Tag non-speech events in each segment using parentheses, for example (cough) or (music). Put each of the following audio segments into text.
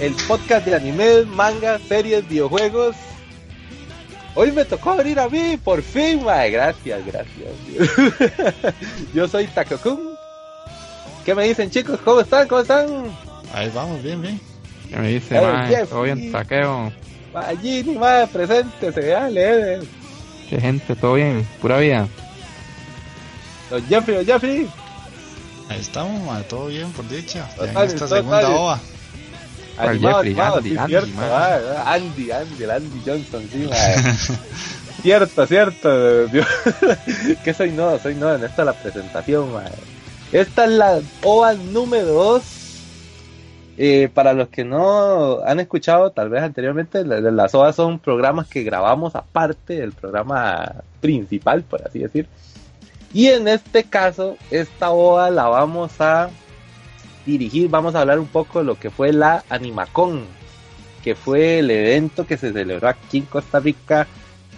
El podcast de anime, manga, series, videojuegos. Hoy me tocó abrir a mí, por fin, mae. Gracias, gracias. (laughs) Yo soy Takokun. ¿Qué me dicen, chicos? ¿Cómo están? ¿Cómo están? Ahí vamos, bien, bien. ¿Qué me dice, mae? ¿Todo bien, taqueo? Allí, ni más, preséntese, dale, ¿Qué gente? ¿Todo bien? ¿Pura vida? Don Jeffrey, don Jeffrey. Ahí estamos, mae, todo bien, por dicha. Ya en esta segunda ova. Animado, Jeffrey, Andy, Andy, cierto, Andy, Andy, el Andy Johnson, sí, (laughs) cierto, cierto. (laughs) que soy no, soy no en esta la presentación, man. Esta es la OVA número 2. Eh, para los que no han escuchado, tal vez anteriormente, las OVA son programas que grabamos aparte del programa principal, por así decir. Y en este caso, esta OVA la vamos a dirigir, vamos a hablar un poco de lo que fue la Animacon, que fue el evento que se celebró aquí en Costa Rica,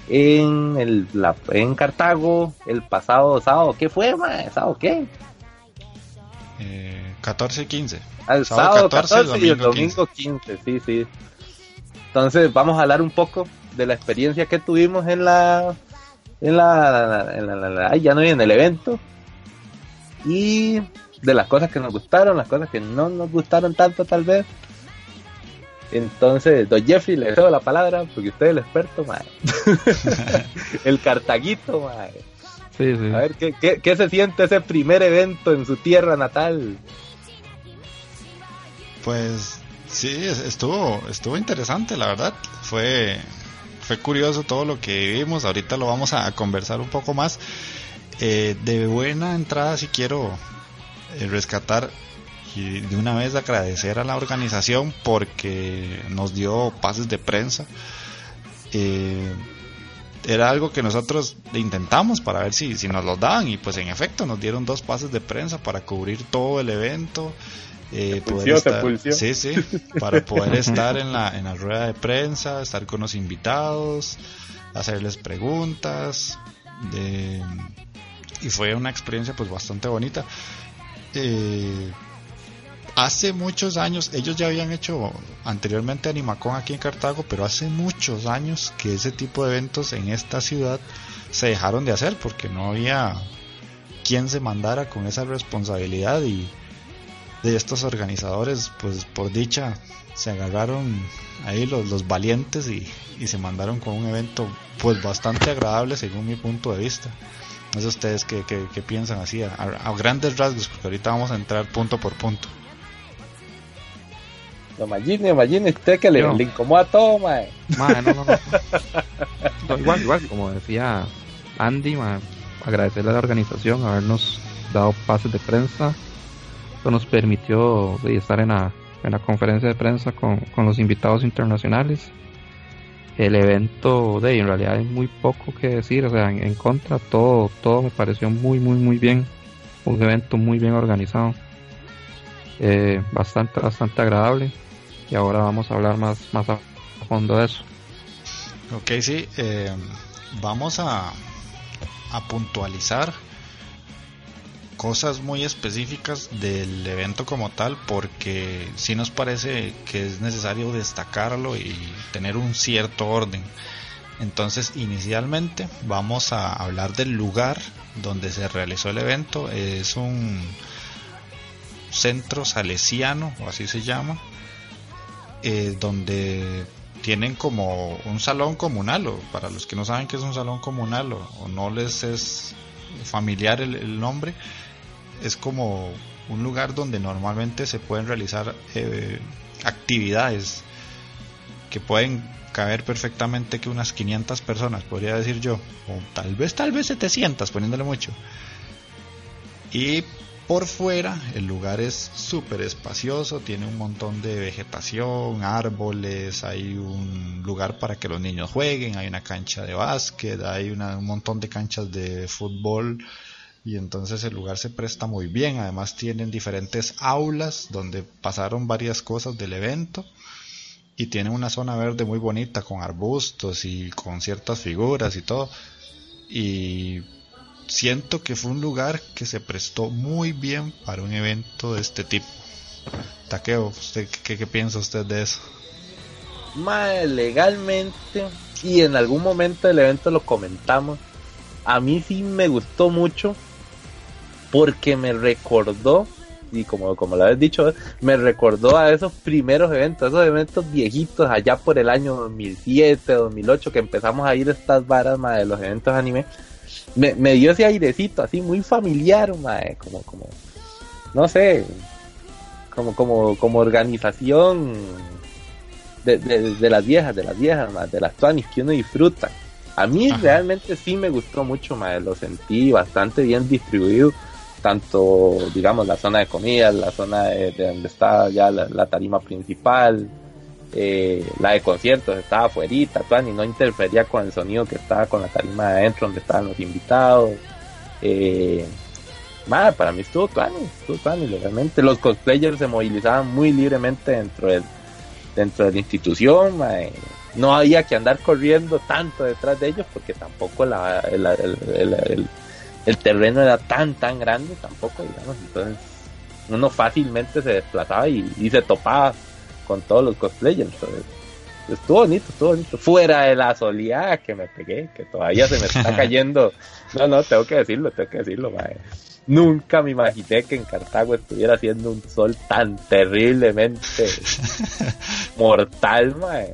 en, el, en Cartago, el pasado sábado. ¿Qué fue, ma? ¿Sábado qué? Eh, 14 y 15. Al sábado, 14, y el domingo 15. sí, sí. Entonces vamos a hablar un poco de la experiencia que tuvimos en la en la, en la, ya no en el evento y de las cosas que nos gustaron, las cosas que no nos gustaron tanto tal vez. Entonces, don Jeffrey, le cedo la palabra porque usted es el experto, mae. (laughs) el cartaguito. Sí, sí. A ver, ¿qué, ¿qué, se siente ese primer evento en su tierra natal? Pues sí, estuvo, estuvo interesante, la verdad. Fue, fue curioso todo lo que vimos. Ahorita lo vamos a conversar un poco más. Eh, de buena entrada, si quiero rescatar y de una vez agradecer a la organización porque nos dio pases de prensa. Eh, era algo que nosotros intentamos para ver si, si nos los daban y pues en efecto nos dieron dos pases de prensa para cubrir todo el evento. Eh, poder estar, sí, sí, para poder estar en la, en la rueda de prensa, estar con los invitados, hacerles preguntas. y fue una experiencia pues bastante bonita. Eh, hace muchos años, ellos ya habían hecho anteriormente Animacon aquí en Cartago, pero hace muchos años que ese tipo de eventos en esta ciudad se dejaron de hacer porque no había quien se mandara con esa responsabilidad y de estos organizadores, pues por dicha, se agarraron ahí los, los valientes y, y se mandaron con un evento pues bastante agradable según mi punto de vista. No sé ustedes qué, piensan así, a, grandes rasgos, porque ahorita vamos a entrar punto por punto. No, imagine, imagine usted que le, le incomoda todo, mae. mae no, no, (laughs) no. igual, igual, como decía Andy, mae, agradecerle a la organización habernos dado pases de prensa. Eso nos permitió estar en la, en la conferencia de prensa con, con los invitados internacionales el evento de en realidad hay muy poco que decir, o sea, en, contra todo, todo me pareció muy, muy, muy bien, un evento muy bien organizado, eh, bastante, bastante agradable y ahora vamos a hablar más, más a fondo de eso. Ok, sí, eh, vamos a, a puntualizar cosas muy específicas del evento como tal porque sí nos parece que es necesario destacarlo y tener un cierto orden. Entonces inicialmente vamos a hablar del lugar donde se realizó el evento. Es un centro salesiano, o así se llama, eh, donde tienen como un salón comunal, o para los que no saben qué es un salón comunal o, no les es familiar el, nombre, es como un lugar donde normalmente se pueden realizar eh, actividades que pueden caber perfectamente que unas 500 personas, podría decir yo, o tal vez, tal vez 700, poniéndole mucho. Y por fuera el lugar es súper espacioso, tiene un montón de vegetación, árboles, hay un lugar para que los niños jueguen, hay una cancha de básquet, hay un montón de canchas de fútbol y entonces el lugar se presta muy bien, además tienen diferentes aulas donde pasaron varias cosas del evento y tiene una zona verde muy bonita con arbustos y con ciertas figuras y todo. Y siento que fue un lugar que se prestó muy bien para un evento de este tipo. Taqueo, ¿usted, qué, piensa usted de eso? Más legalmente, y en algún momento del evento lo comentamos, a mí sí me gustó mucho porque me recordó y como, como lo habéis dicho, me recordó a esos primeros eventos, esos eventos viejitos allá por el año 2007, 2008, que empezamos a ir a estas varas de los eventos anime. Me, me, dio ese airecito así muy familiar, como, como, no sé, como, como, como organización de, de, las viejas, de las viejas, de las tuanis que uno disfruta. A mí realmente sí me gustó mucho, más lo sentí bastante bien distribuido tanto, digamos, la zona de comida, la zona de, donde está ya la, tarima principal, eh, la de conciertos estaba afuera, y no interfería con el sonido que estaba con la tarima de adentro donde estaban los invitados. Eh, para mí estuvo Tuani, estuvo Tuani, realmente. Los cosplayers se movilizaban muy libremente dentro del, dentro de la institución, no había que andar corriendo tanto detrás de ellos porque tampoco la, el terreno era tan, tan grande tampoco, digamos, entonces uno fácilmente se desplazaba y, se topaba con todos los cosplayers, entonces estuvo bonito, estuvo bonito, fuera de la soleada que me pegué, que todavía se me está (laughs) cayendo, no, no, tengo que decirlo, tengo que decirlo, Nunca me imaginé que en Cartago estuviera haciendo un sol tan terriblemente (laughs) mortal, mae.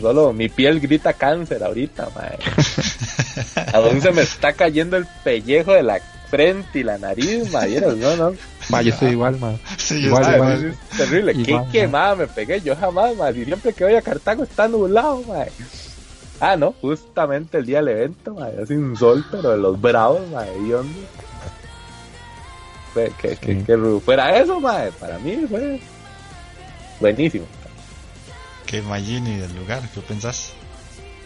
solo mi piel grita cáncer ahorita, mae. (laughs) (laughs) ¿A dónde se me está cayendo el pellejo de la frente y la nariz, ma? No, no. Ma, yo estoy igual, ma. igual, Es terrible. Qué quemada me pegué. Yo jamás, ma. Y siempre que voy a Cartago está nublado, ma. Ah, no. Justamente el día del evento, ma. Un sol, pero de los bravos, ma. ¿Y dónde? Que, que, que, fuera eso, ma. Para mí fue buenísimo. ¿Qué Magini del lugar? ¿Qué pensás?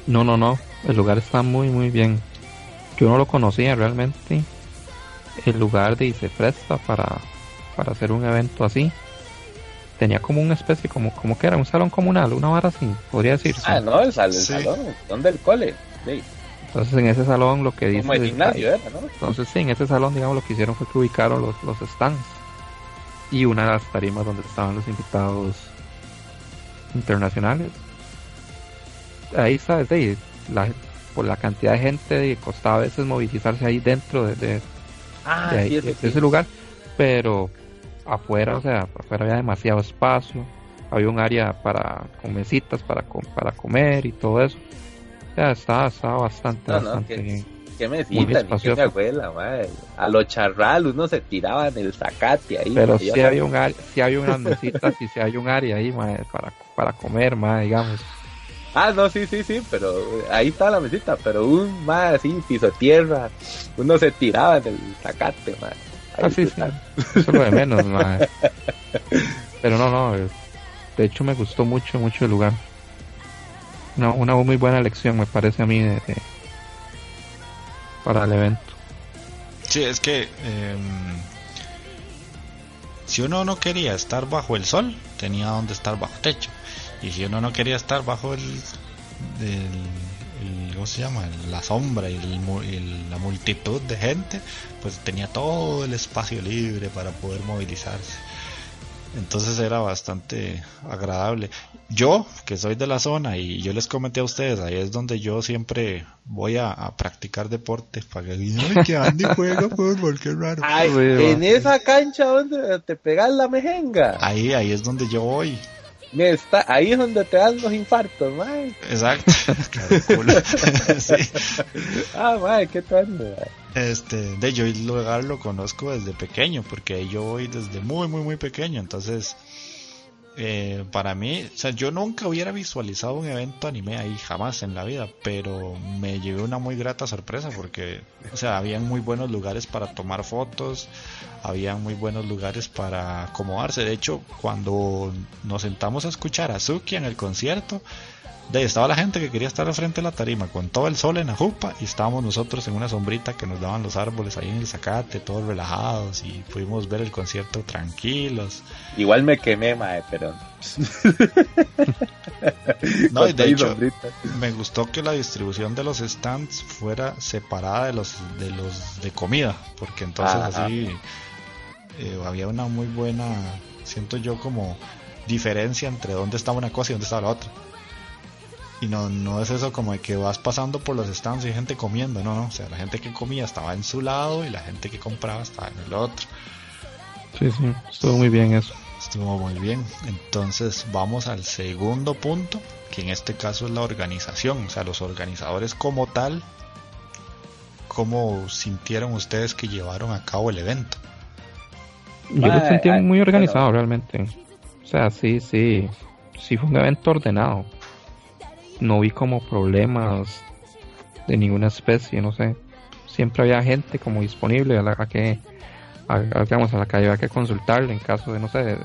No, no, no. El lugar está muy, muy bien. Yo no lo conocía realmente. El lugar de se presta para, para hacer un evento así. Tenía como una especie, como, como que era un salón comunal, una vara así, podría decirse. Ah, no, el, salón, ¿dónde el cole? Entonces en ese salón lo que dice... Como el gimnasio era, ¿no? Entonces sí, en ese salón, digamos, lo que hicieron fue que ubicaron los, los stands. Y una de las tarimas donde estaban los invitados internacionales. Ahí sabes, de la, por la cantidad de gente costaba a veces movilizarse ahí dentro de, ah, ese lugar, pero afuera, o sea, afuera había demasiado espacio, había un área para con mesitas para para comer y todo eso. O sea, estaba, estaba bastante, bastante bien. ¿Qué mesita? mi abuela, madre. A los charral uno se tiraba en el zacate ahí. Pero si había, un área, si había unas mesitas y si hay un área ahí, madre, para, para comer, madre, digamos. Ah, no, sí, sí, sí, pero ahí está la mesita, pero un más así, piso tierra, uno se tiraba en el zacate, más. Ah, sí, sí, eso es lo de menos, más. Pero no, no, de hecho me gustó mucho, mucho el lugar. No, una muy buena elección me parece a mí de, para el evento. Sí, es que em, si uno no quería estar bajo el sol, tenía donde estar bajo techo. Y si uno no quería estar bajo el, ¿cómo se llama? La sombra y, la multitud de gente, pues tenía todo el espacio libre para poder movilizarse. Entonces era bastante agradable. Yo, que soy de la zona y yo les comenté a ustedes, ahí es donde yo siempre voy a, practicar deporte para que digan, que Andy juega fútbol, qué raro. en esa cancha donde te pegas la mejenga. Ahí, ahí es donde yo voy. Está, ahí es donde te dan los infartos, mae. Exacto. (laughs) (laughs) sí. Ah, mae, qué tal, Este, de yo el lugar lo conozco desde pequeño, porque yo voy desde muy, muy, muy pequeño. Entonces, eh, para mí, o sea, yo nunca hubiera visualizado un evento anime ahí, jamás en la vida, pero me llevé una muy grata sorpresa porque, o sea, habían muy buenos lugares para tomar fotos, habían muy buenos lugares para acomodarse. De hecho, cuando nos sentamos a escuchar a Suki en el concierto, de ahí estaba la gente que quería estar al frente de la tarima con todo el sol en la jupa y estábamos nosotros en una sombrita que nos daban los árboles ahí en el zacate, todos relajados y pudimos ver el concierto tranquilos. Igual me quemé, mae, pero... (laughs) no, y de hecho, me gustó que la distribución de los stands fuera separada de los de los de comida, porque entonces así eh, había una muy buena, siento yo como diferencia entre dónde estaba una cosa y dónde estaba la otra. Y no, no es eso como de que vas pasando por los stands y hay gente comiendo, no, no. O sea, la gente que comía estaba en su lado y la gente que compraba estaba en el otro. Sí, sí, estuvo muy bien eso. Estuvo muy bien. Entonces vamos al segundo punto, que en este caso es la organización. O sea, los organizadores como tal, ¿cómo sintieron ustedes que llevaron a cabo el evento? Yo lo sentí muy organizado realmente. O sea, sí, sí, sí fue un evento ordenado no vi como problemas de ninguna especie, no sé. Siempre había gente como disponible a la que, a, digamos, a la que había que consultarle en caso de, no sé,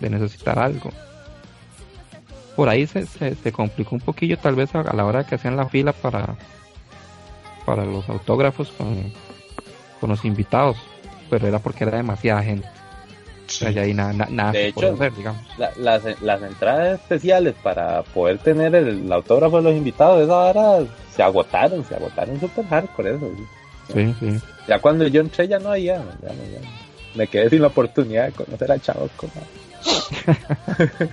de, necesitar algo. Por ahí se, se, complicó un poquillo tal vez a, la hora que hacían la fila para, para los autógrafos con, con los invitados, pero era porque era demasiada gente de hecho, las, las, entradas especiales para poder tener el, autógrafo de los invitados, esa hora se agotaron, se agotaron super hardcore eso. Sí, sí. Ya cuando yo entré ya no había, ya, me quedé sin la oportunidad de conocer a chavos como... (laughs)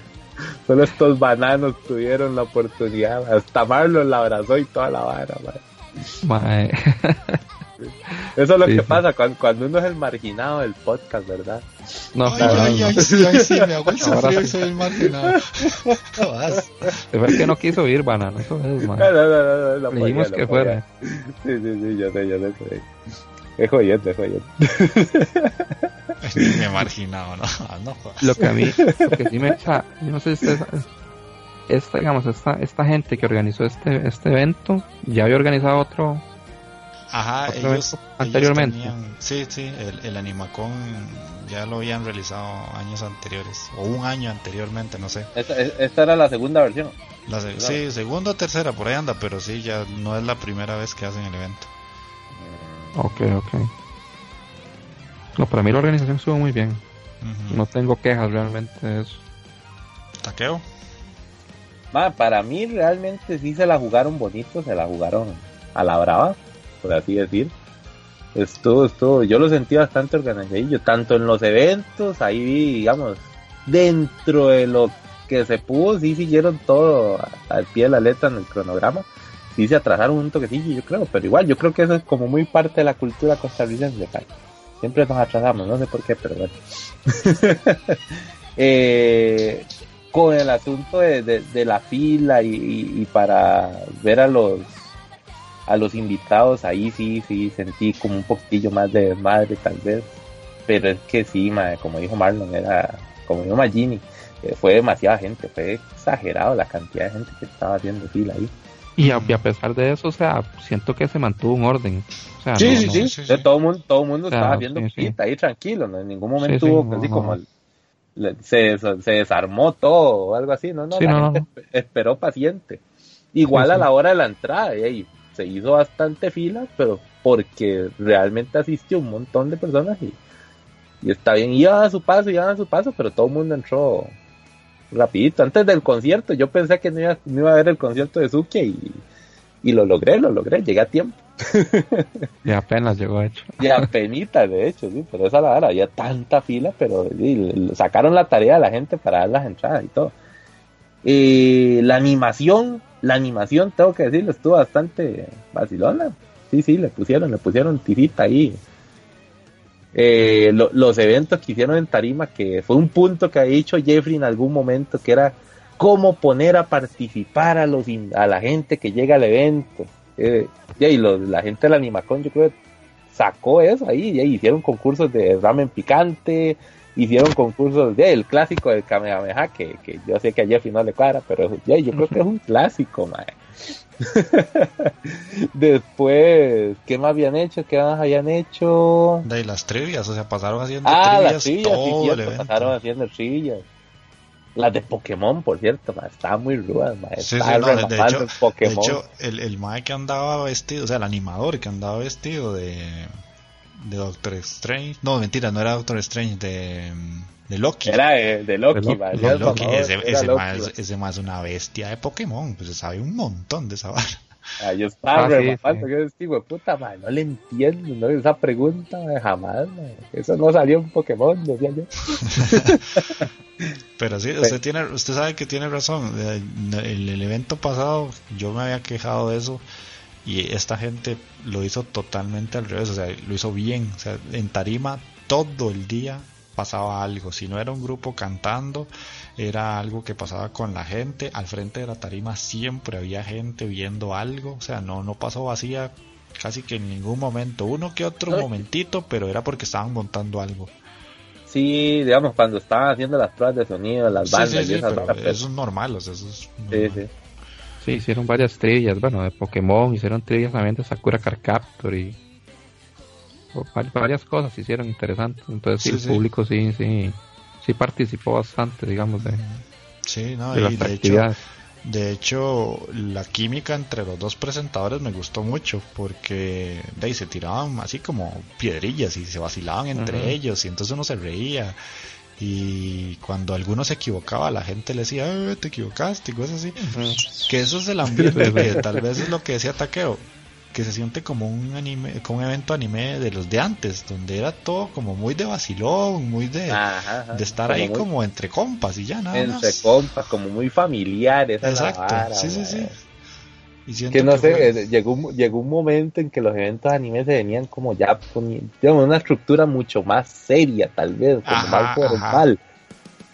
Solo estos bananos tuvieron la oportunidad. Hasta Marlon la abrazó y toda la vara, (laughs) Eso es lo que pasa cuando, cuando, uno es el marginado del podcast, ¿verdad? No, ay, ay, ay, sí, sí, me (laughs) hago el sufrido y soy el marginado. (laughs) Es que no quiso ir, banana, eso es, man. No, no, no, no, Le dijimos que fuera. Sí, sí, sí, yo sé, yo sé. Es jodiente, es jodiente. me he marginado, no, no Lo que a mí, lo que sí me, sea, yo no sé si esta, esta, digamos, esta, esta gente que organizó este, este evento, ya había organizado otro, Ajá, ellos, anteriormente. sí, sí, el, el, Animacon ya lo habían realizado años anteriores, o un año anteriormente, no sé. Esta, era la segunda versión. sí, segunda o tercera, por ahí anda, pero sí, ya no es la primera vez que hacen el evento. Ok, ok. No, para mí la organización estuvo muy bien. No tengo quejas realmente de eso. ¿Taqueo? para mí realmente sí se la jugaron bonito, se la jugaron a la brava por así decir. Estuvo, estuvo, yo lo sentí bastante organizadillo, tanto en los eventos, ahí digamos, dentro de lo que se pudo, sí siguieron todo al pie de la letra en el cronograma. Sí se atrasaron un toquecillo, yo creo, pero igual, yo creo que eso es como muy parte de la cultura costarricense. Siempre nos atrasamos, no sé por qué, pero bueno. (laughs) eh, con el asunto de, de, la fila y, para ver a los a los invitados, ahí sí, sí, sentí como un poquillo más de madre tal vez. Pero es que sí, como dijo Marlon, era, como dijo Magini, eh, fue demasiada gente, fue exagerado la cantidad de gente que estaba haciendo fila ahí. Y a, pesar de eso, o sea, siento que se mantuvo un orden. sí, sí, sí, Todo el mundo, todo mundo estaba viendo ahí tranquilo, ¿no? en ningún momento hubo así como se, se, desarmó todo o algo así, no, no, la gente esperó paciente. Igual a la hora de la entrada, y se hizo bastante fila, pero porque realmente asistió un montón de personas y, y está bien, iban a su paso, iban a su paso, pero todo el mundo entró rapidito. Antes del concierto, yo pensé que no iba, a ver el concierto de Suki y, Y lo logré, lo logré, llegué a tiempo. (laughs) y apenas llegó hecho. Y apenas, de hecho, sí, pero esa la verdad, había tanta fila, pero sacaron la tarea a la gente para dar las entradas y todo. Y la animación, la animación, tengo que decirlo, estuvo bastante vacilona. Sí, sí, le pusieron, le pusieron tirita ahí. Eh, los eventos que hicieron en Tarima, que fue un punto que ha dicho Jeffrey en algún momento, que era cómo poner a participar a, los, a la gente que llega al evento. Eh, y la gente de la Animacon, yo creo sacó eso ahí, y hicieron concursos de ramen picante, hicieron concursos del el clásico del Kamehameha, que, que yo sé que a Jeffrey no le cuadra, pero yo creo que es un (laughs) clásico, mae. (laughs) Después, ¿qué más habían hecho? ¿Qué más habían hecho? De las trivias, o sea, pasaron haciendo ah, trivias, las trivias pasaron haciendo trivias. Las de Pokémon, por cierto, estaba muy ruda, sí, de, hecho, Pokémon. de hecho, el, el mae que andaba vestido, o sea, el animador que andaba vestido de, de Doctor Strange, no, mentira, no era Doctor Strange, de de Loki. Era de, Loki, ese, más, una bestia de Pokémon, pues se sabe un montón de esa (laughs) vara. Ah, yo estaba ah, que es tipo puta, man, no le entiendo, ¿no? esa pregunta jamás, eso no salió en Pokémon, decía yo. Pero sí, usted tiene, usted sabe que tiene razón. El, el, evento pasado yo me había quejado de eso y esta gente lo hizo totalmente al revés, o sea, lo hizo bien, o sea, en tarima todo el día pasaba algo. Si no era un grupo cantando, era algo que pasaba con la gente. Al frente de la tarima siempre había gente viendo algo. O sea, no, no pasó vacía casi que en ningún momento. Uno que otro momentito, pero era porque estaban montando algo. Sí, digamos, cuando estaban haciendo las pruebas de sonido, las bandas y esas Eso es normal, eso es Sí, sí. Sí, hicieron varias trillas, bueno, de Pokémon, hicieron trillas también de Sakura Car Captor y varias cosas hicieron interesantes. Entonces el público sí, sí, sí participó bastante, digamos, de, sí, no, de de Hecho, de hecho, la química entre los dos presentadores me gustó mucho porque de ahí se tiraban así como piedrillas y se vacilaban entre ellos y entonces uno se reía y cuando alguno se equivocaba la gente le decía eh, te equivocaste y cosas así que eso es el ambiente (laughs) que tal vez es lo que decía Taqueo que se siente como un anime, como un evento anime de los de antes, donde era todo como muy de vacilón, muy de, de estar ahí como entre compas y ya nada entre compas, como muy familiares. Exacto, sí, sí, sí. Y que no sé, eh, llegó, un, llegó un momento en que los eventos de anime se venían como ya poniendo una estructura mucho más seria, tal vez, como más formal.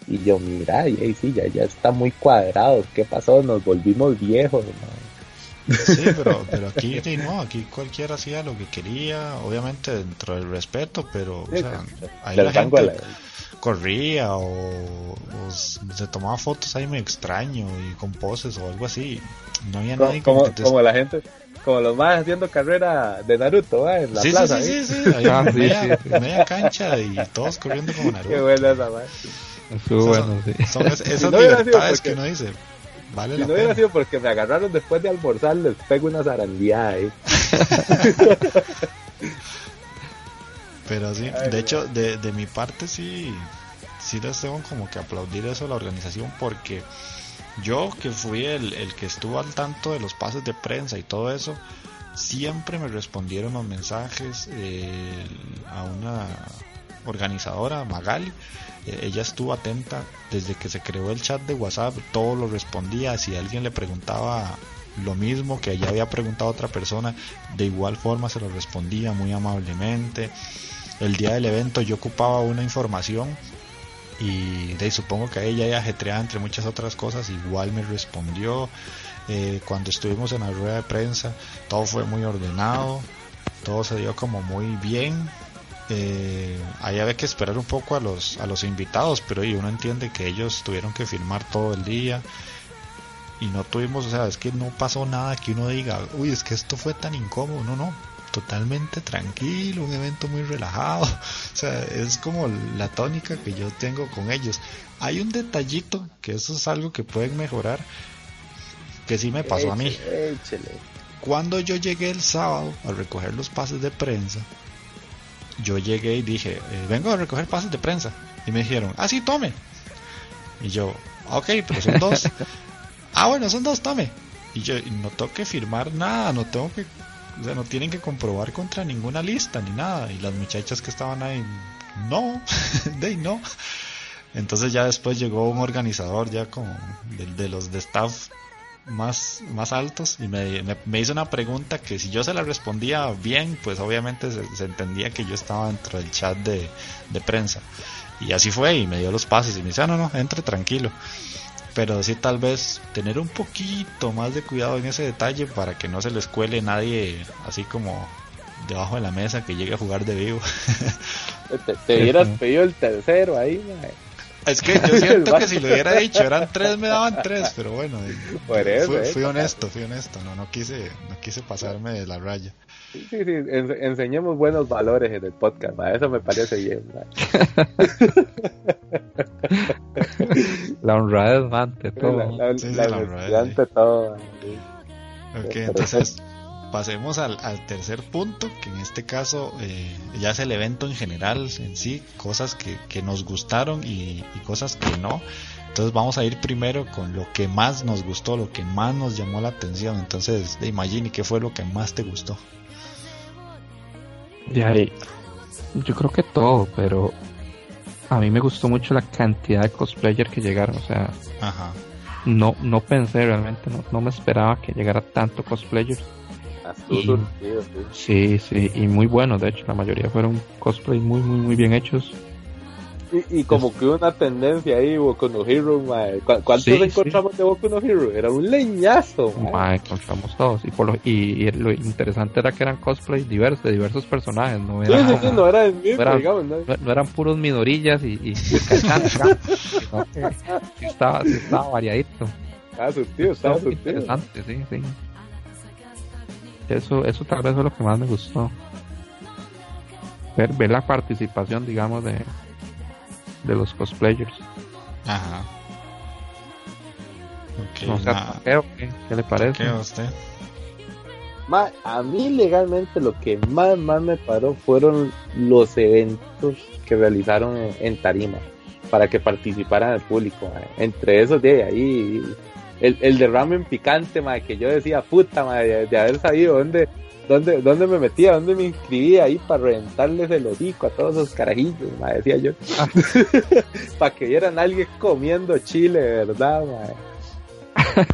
Y yo, mira, y ahí sí, ya, ya está muy cuadrado. ¿Qué pasó? Nos volvimos viejos. Sí, pero, pero aquí no, aquí cualquiera hacía lo que quería, obviamente dentro del respeto, pero o sea, ahí la gente corría o, se tomaba fotos ahí muy extraño y con poses o algo así. No había nadie como, como la gente, como los más haciendo carrera de Naruto, en la plaza. Sí, sí, sí, ahí, ah, media, media, cancha y todos corriendo como (laughs) Naruto. Qué buena esa, man. bueno, sí. Son (laughs) esas libertades que uno dice si no hubiera sido porque me agarraron después de almorzar, les pego una zarandía ahí. (laughs) Pero sí, de hecho, de, de mi parte sí, sí les tengo como que aplaudir eso a la organización porque yo que fui el, el que estuvo al tanto de los pases de prensa y todo eso, siempre me respondieron los mensajes eh, a una organizadora, Magali, eh, ella estuvo atenta desde que se creó el chat de WhatsApp, todo lo respondía, si alguien le preguntaba lo mismo que ella había preguntado a otra persona, de igual forma se lo respondía muy amablemente. El día del evento yo ocupaba una información y de supongo que ella ya ajetreada entre muchas otras cosas, igual me respondió. Eh, cuando estuvimos en la rueda de prensa, todo fue muy ordenado, todo se dio como muy bien eh, ahí había que esperar un poco a los, a los invitados, pero y uno entiende que ellos tuvieron que filmar todo el día y no tuvimos, o sea, es que no pasó nada que uno diga, uy, es que esto fue tan incómodo, no, no, totalmente tranquilo, un evento muy relajado, (laughs) o sea, es como la tónica que yo tengo con ellos. Hay un detallito que eso es algo que pueden mejorar, que sí me pasó a mí. Cuando yo llegué el sábado a recoger los pases de prensa, yo llegué y dije, eh, vengo a recoger pases de prensa. Y me dijeron, ah, sí, tome. Y yo, ok, pero son dos. (laughs) ah, bueno, son dos, tome. Y yo no tengo que firmar nada, no tengo que, o sea, no tienen que comprobar contra ninguna lista ni nada. Y las muchachas que estaban ahí, no, (laughs) de no. Entonces ya después llegó un organizador ya como de, los de staff más, más altos y me, me, hizo una pregunta que si yo se la respondía bien, pues obviamente se, entendía que yo estaba dentro del chat de, de, prensa. Y así fue y me dio los pases y me dice, ah, no, no, entre tranquilo pero sí tal vez tener un poquito más de cuidado en ese detalle para que no se les cuele nadie así como debajo de la mesa que llegue a jugar de vivo. (laughs) te, hubieras pedido el tercero ahí, Es que yo siento que (laughs) si lo hubiera dicho eran tres, me daban tres, pero bueno, fui, eh. honesto, fui honesto, no, no quise, no quise pasarme de la raya. Sí, sí, enseñemos buenos valores en el podcast, eso me parece bien. (laughs) la honradez ante todo. La, la, ante todo. Ok, entonces pasemos al, tercer punto, que en este caso eh, ya es el evento en general en sí, cosas que, que nos gustaron y, y, cosas que no. Entonces vamos a ir primero con lo que más nos gustó, lo que más nos llamó la atención. Entonces, de Imagine, ¿qué fue lo que más te gustó? De yo creo que todo, pero a mí me gustó mucho la cantidad de cosplayers que llegaron, o sea, no no pensé realmente, no, no me esperaba que llegara tanto cosplayers. sí, sí, y muy buenos, de hecho, la mayoría fueron cosplays muy, muy, muy bien hechos. Y, como que una tendencia ahí, Boku no Hero, ¿Cuántos encontramos de Boku no Hero? Era un leñazo, encontramos todos. Y, por lo, y, lo interesante era que eran cosplays diversos, de diversos personajes. No, eran, no, eran, puros minorillas y, y, estaba, estaba variadito. Ah, su tío, estaba su Interesante, sí, sí. Eso, eso tal vez fue lo que más me gustó. Ver, ver la participación, digamos, de, de los cosplayers. Ajá. ¿qué, le parece? ¿Qué usted? a mí legalmente lo que más, más me paró fueron los eventos que realizaron en, Tarima para que participara el público. Entre esos de ahí, el, el de ramen picante, que yo decía, puta, de, de haber sabido dónde, ¿Dónde, ¿Dónde me metía? ¿Dónde me inscribía ahí para reventarles el hocico a todos esos carajillos? Me decía yo. Ah. (laughs) para que vieran a alguien comiendo chile, ¿verdad? (laughs)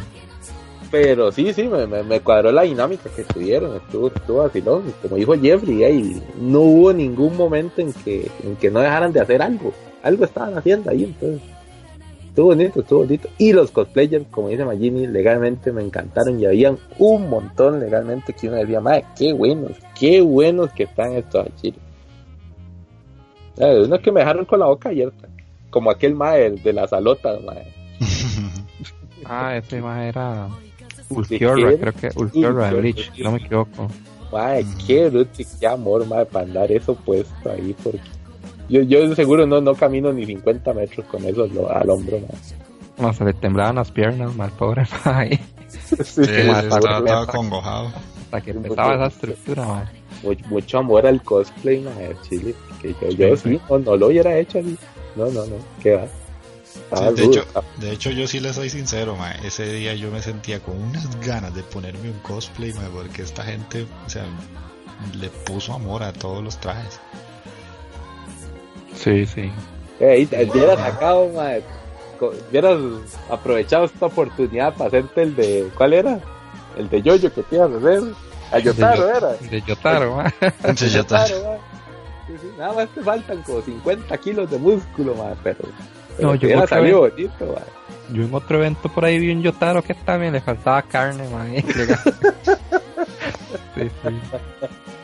Pero sí, sí, me, me, cuadró la dinámica que tuvieron, estuvo, estuvo así, ¿no? Como dijo Jeffrey, ahí no hubo ningún momento en que, en que no dejaran de hacer algo. Algo estaban haciendo ahí, entonces estuvo bonito, estuvo bonito. Y los cosplayers, como dice Magini, legalmente me encantaron y habían un montón legalmente que uno decía, madre, qué buenos, qué buenos que están estos a Chile. unos que me dejaron con la boca abierta, como aquel mae de las alotas, mae. (laughs) ah, ese mae era Ulquiorra, creo que Ulquiorra de Bleach, no me equivoco. Madre, qué bruto qué amor, madre, para andar eso puesto ahí, porque yo, yo seguro no, no camino ni 50 metros con eso al hombro, No, se le temblaban las piernas, mal pobre (laughs) ahí. Sí, estaba, todo congojado. Hasta que empezaba esa estructura, man. Mucho, amor al cosplay, man, Chile. Que yo, yo sí, no, lo hubiera hecho así. No, no, no, qué va. de, hecho, de hecho, yo sí le soy sincero, ma. ese día yo me sentía con unas ganas de ponerme un cosplay, ma, porque esta gente, o sea, le puso amor a todos los trajes. Sí, sí. Eh, hubieras sacado, madre, hubieras aprovechado esta oportunidad para hacerte el de. ¿Cuál era? El de Yoyo que te ibas a hacer. A Yotaro era. De Yotaro. De Yotaro. Sí, sí. Nada más te faltan como 50 kilos de músculo, madre, pero. no, yo hubiera salido bonito. Yo en otro evento por ahí vi un Yotaro que también le faltaba carne, man. (laughs) sí,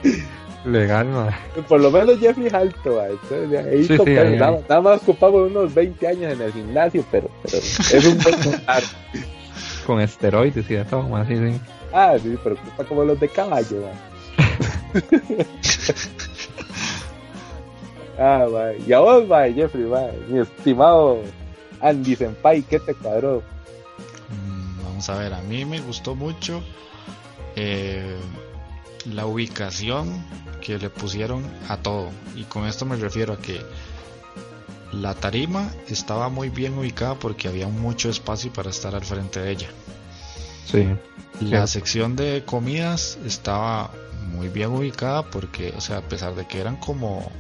sí. Legal, man. Por lo menos Jeffrey es alto, ahí sí, sí, nada, más ocupamos unos 20 años en el gimnasio, pero, pero es un buen (laughs) Con esteroides y de todo, más así, sí. Ah, sí, pero ocupa como los de caballo, ah, (laughs) man. Y a vos, man, Jeffrey, man, mi estimado Andy Senpai, ¿qué te cuadró? Mm, vamos a ver, a mí me gustó mucho. Eh, la ubicación que le pusieron a todo. Y con esto me refiero a que la tarima estaba muy bien ubicada porque había mucho espacio para estar al frente de ella. Sí. La sección de comidas estaba muy bien ubicada porque, o sea, a pesar de que eran como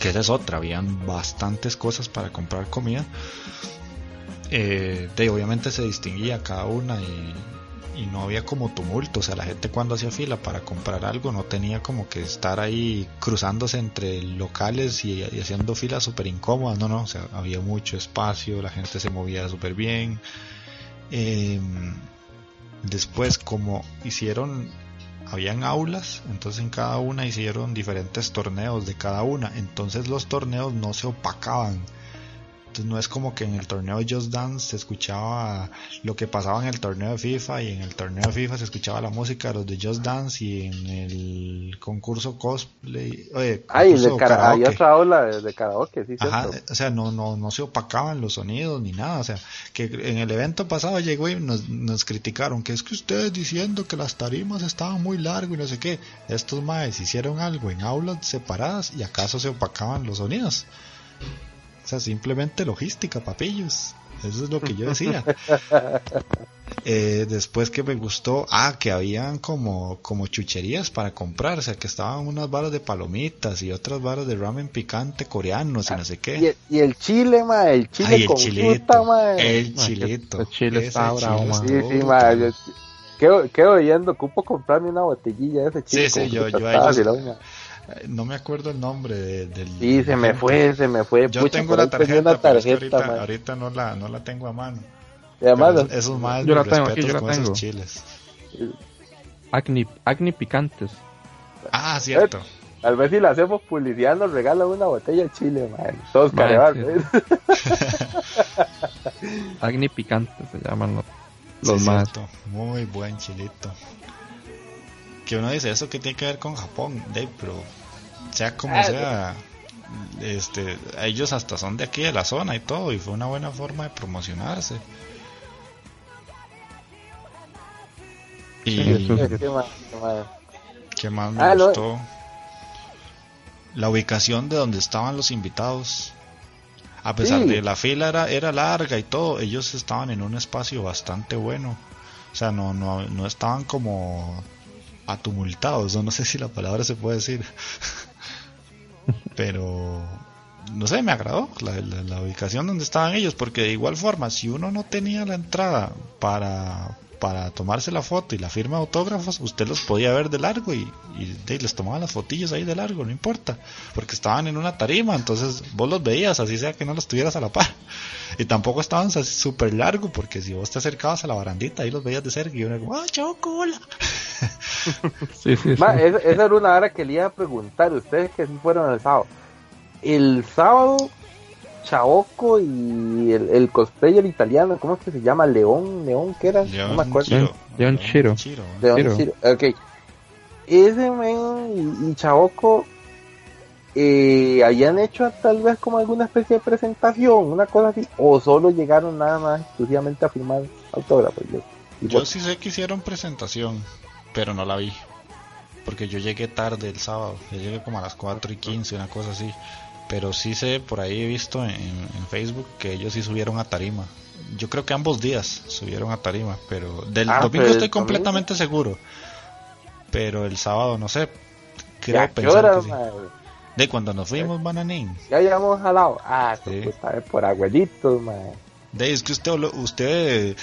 que esa es otra, habían bastantes cosas para comprar comida. Eh, de, obviamente se distinguía cada una y, no había como tumulto, o sea, la gente cuando hacía fila para comprar algo no tenía como que estar ahí cruzándose entre locales y, haciendo filas súper incómodas, no, no, o sea, había mucho espacio, la gente se movía súper bien. Em, después, como hicieron habían aulas, entonces en cada una hicieron diferentes torneos de cada una, entonces los torneos no se opacaban. Entonces no es como que en el torneo de Just Dance se escuchaba lo que pasaba en el torneo de FIFA y en el torneo de FIFA se escuchaba la música de los de Just Dance y en el concurso cosplay. Oye, Ay, de hay otra ola de, karaoke, sí. Ajá, o sea, no, no, no se opacaban los sonidos ni nada. O sea, que en el evento pasado llegó y nos, nos criticaron que es que ustedes diciendo que las tarimas estaban muy largas y no sé qué. Estos maes hicieron algo en aulas separadas y acaso se opacaban los sonidos sea, simplemente logística, papillos. Eso es lo que yo decía. (laughs) Eh, después que me gustó, ah, que habían como, como chucherías para comprar, o sea, que estaban unas varas de palomitas y otras varas de ramen picante coreanos y no sé qué. Y, el chile, ma, el chile el chilito, El chilito. El chile está bravo, Sí, sí, ma, yo quedo, quedo oyendo, ocupo comprarme una botellilla de ese chile. Sí, sí, yo, yo, yo, no me acuerdo el nombre del. Sí, se me fue, se me fue. Yo tengo la tarjeta, ahorita, ahorita, no, la, no la tengo a mano. Y además, esos más yo la tengo aquí, yo la tengo. chiles. Acni, acni picantes. Ah, cierto. Eh, al ver si la hacemos publicidad nos regala una botella de chile, man. Todos carebar, (laughs) Agni picantes se llaman los, los más. Muy buen chilito. Que uno dice, ¿eso que tiene que ver con Japón? Dave, pero sea como ah, sea, este, ellos hasta son de aquí de la zona y todo, y fue una buena forma de promocionarse. Y ¿qué más me ah, gustó? La ubicación de donde estaban los invitados. A pesar de la fila era, era larga y todo, ellos estaban en un espacio bastante bueno. O sea, no, no, no estaban como atumultados, no sé si la palabra se puede decir. (laughs) pero no sé, me agradó la, ubicación donde estaban ellos, porque de igual forma, si uno no tenía la entrada para, para tomarse la foto y la firma de autógrafos, usted los podía ver de largo y, les tomaban las fotillos ahí de largo, no importa, porque estaban en una tarima, entonces vos los veías, así sea que no los tuvieras a la par. Y tampoco estaban súper largo, porque si vos te acercabas a la barandita, ahí los veías de cerca y uno como, ¡ah, chao, hola! (laughs) esa, era una hora que le iba a preguntar, ustedes que fueron el sábado. El sábado, Chaoco y el, el cosplayer italiano, ¿cómo es que se llama? León, León, ¿qué era? no me acuerdo. León Chiro. León Chiro. Ok. Ese men y, y Chaoco eh, habían hecho tal vez como alguna especie de presentación, una cosa así, o solo llegaron nada más exclusivamente a firmar autógrafos. Yo, sí sé que hicieron presentación, pero no la vi. Porque yo llegué tarde el sábado, yo llegué como a las 4 y 15, una cosa así. Pero sí sé, por ahí he visto en, Facebook que ellos sí subieron a Tarima. Yo creo que ambos días subieron a Tarima, pero del ah, domingo estoy completamente seguro. Pero el sábado no sé. Creo pensar De cuando nos fuimos, Bananín. Ya llevamos jalado. Ah, sí. pues, por abuelitos, man. De, es que usted, usted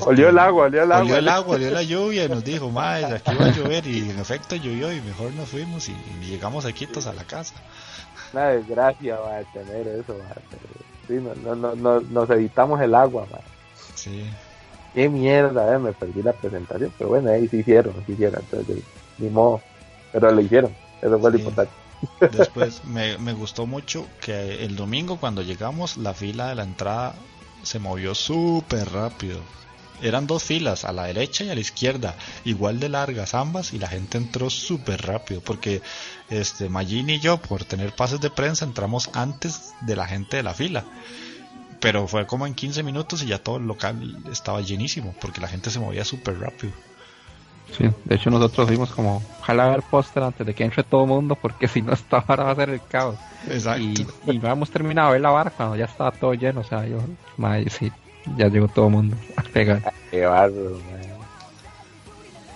olió el agua, olió el agua. Olió el agua, olió la lluvia y nos dijo, madre, aquí va a llover y en efecto llovió y mejor nos fuimos y, llegamos aquí todos a la casa. Una desgracia va a tener eso, Sí, no, no, no, nos evitamos el agua, man. Sí. Qué mierda, eh, me perdí la presentación, pero bueno, ahí sí hicieron, sí hicieron, entonces, ni modo, pero lo hicieron, eso fue lo importante. Después (laughs) me, me gustó mucho que el domingo cuando llegamos la fila de la entrada se movió súper rápido. Eran dos filas, a la derecha y a la izquierda, igual de largas ambas, y la gente entró súper rápido, porque este Magini y yo, por tener pases de prensa, entramos antes de la gente de la fila. Pero fue como en 15 minutos y ya todo el local estaba llenísimo, porque la gente se movía súper rápido. Sí, de hecho nosotros vimos como, ojalá ver póster antes de que entre todo el mundo, porque si no (laughs) esta vara va a ser el caos. Exacto. Y, y habíamos terminado de ver la cuando ya estaba todo lleno, o sea, yo, madre, sí, ya llegó todo el mundo a pegar. Qué barro,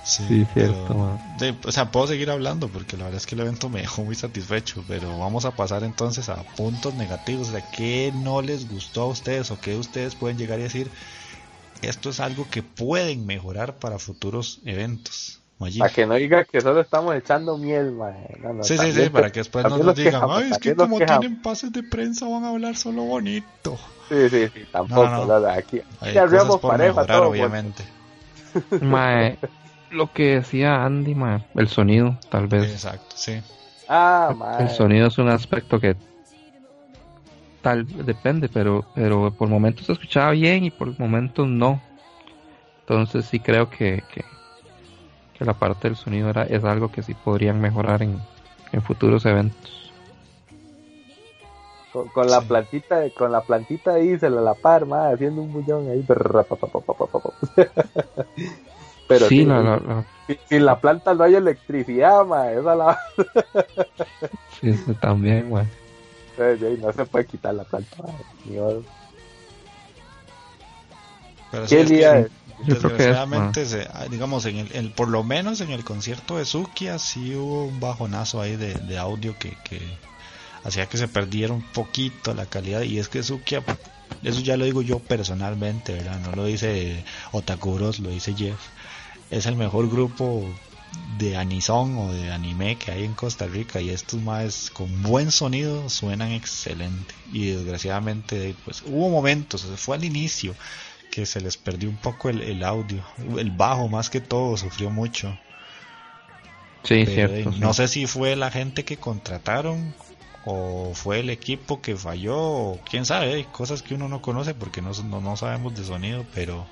Sí, cierto. o sea, puedo seguir hablando porque la verdad es que el evento me dejó muy satisfecho, pero vamos a pasar entonces a puntos negativos, o sea, qué no les gustó a ustedes o qué ustedes pueden llegar a decir, esto es algo que pueden mejorar para futuros eventos. Para que no diga que solo estamos echando miel, sí, sí, sí, para que después no nos digan, ay, es que como tienen pases de prensa van a hablar solo bonito. Sí, sí, sí, tampoco. aquí, aquí pareja, todo, obviamente. (laughs) Mae, lo que decía Andy, mae, el sonido, tal vez. Exacto, sí. Ah, mae. El sonido es un aspecto que tal depende, pero pero por momentos se escuchaba bien y por momentos no. Entonces sí creo que, que, la parte del sonido era, es algo que sí podrían mejorar en, en futuros eventos. Con, la plantita con la plantita ahí se la la par más haciendo un bullón ahí pero sí, sin la planta no hay electricidad ma, esa la (laughs) sí también no se puede quitar la planta ¿Qué día es? Desgraciadamente, digamos, en el, por lo menos en el concierto de Sukia sí hubo un bajonazo ahí de, de audio que, que, hacía que se perdiera un poquito la calidad. Y es que Sukia, eso ya lo digo yo personalmente, ¿verdad? No lo dice Otakuros, lo dice Jeff. Es el mejor grupo de anison o de anime que hay en Costa Rica y estos más con buen sonido suenan excelente y desgraciadamente pues hubo momentos, se fue al inicio que se les perdió un poco el, audio. El bajo más que todo sufrió mucho. Sí, cierto. No sé si fue la gente que contrataron o fue el equipo que falló o quién sabe, hay cosas que uno no conoce porque no, no, sabemos de sonido, pero,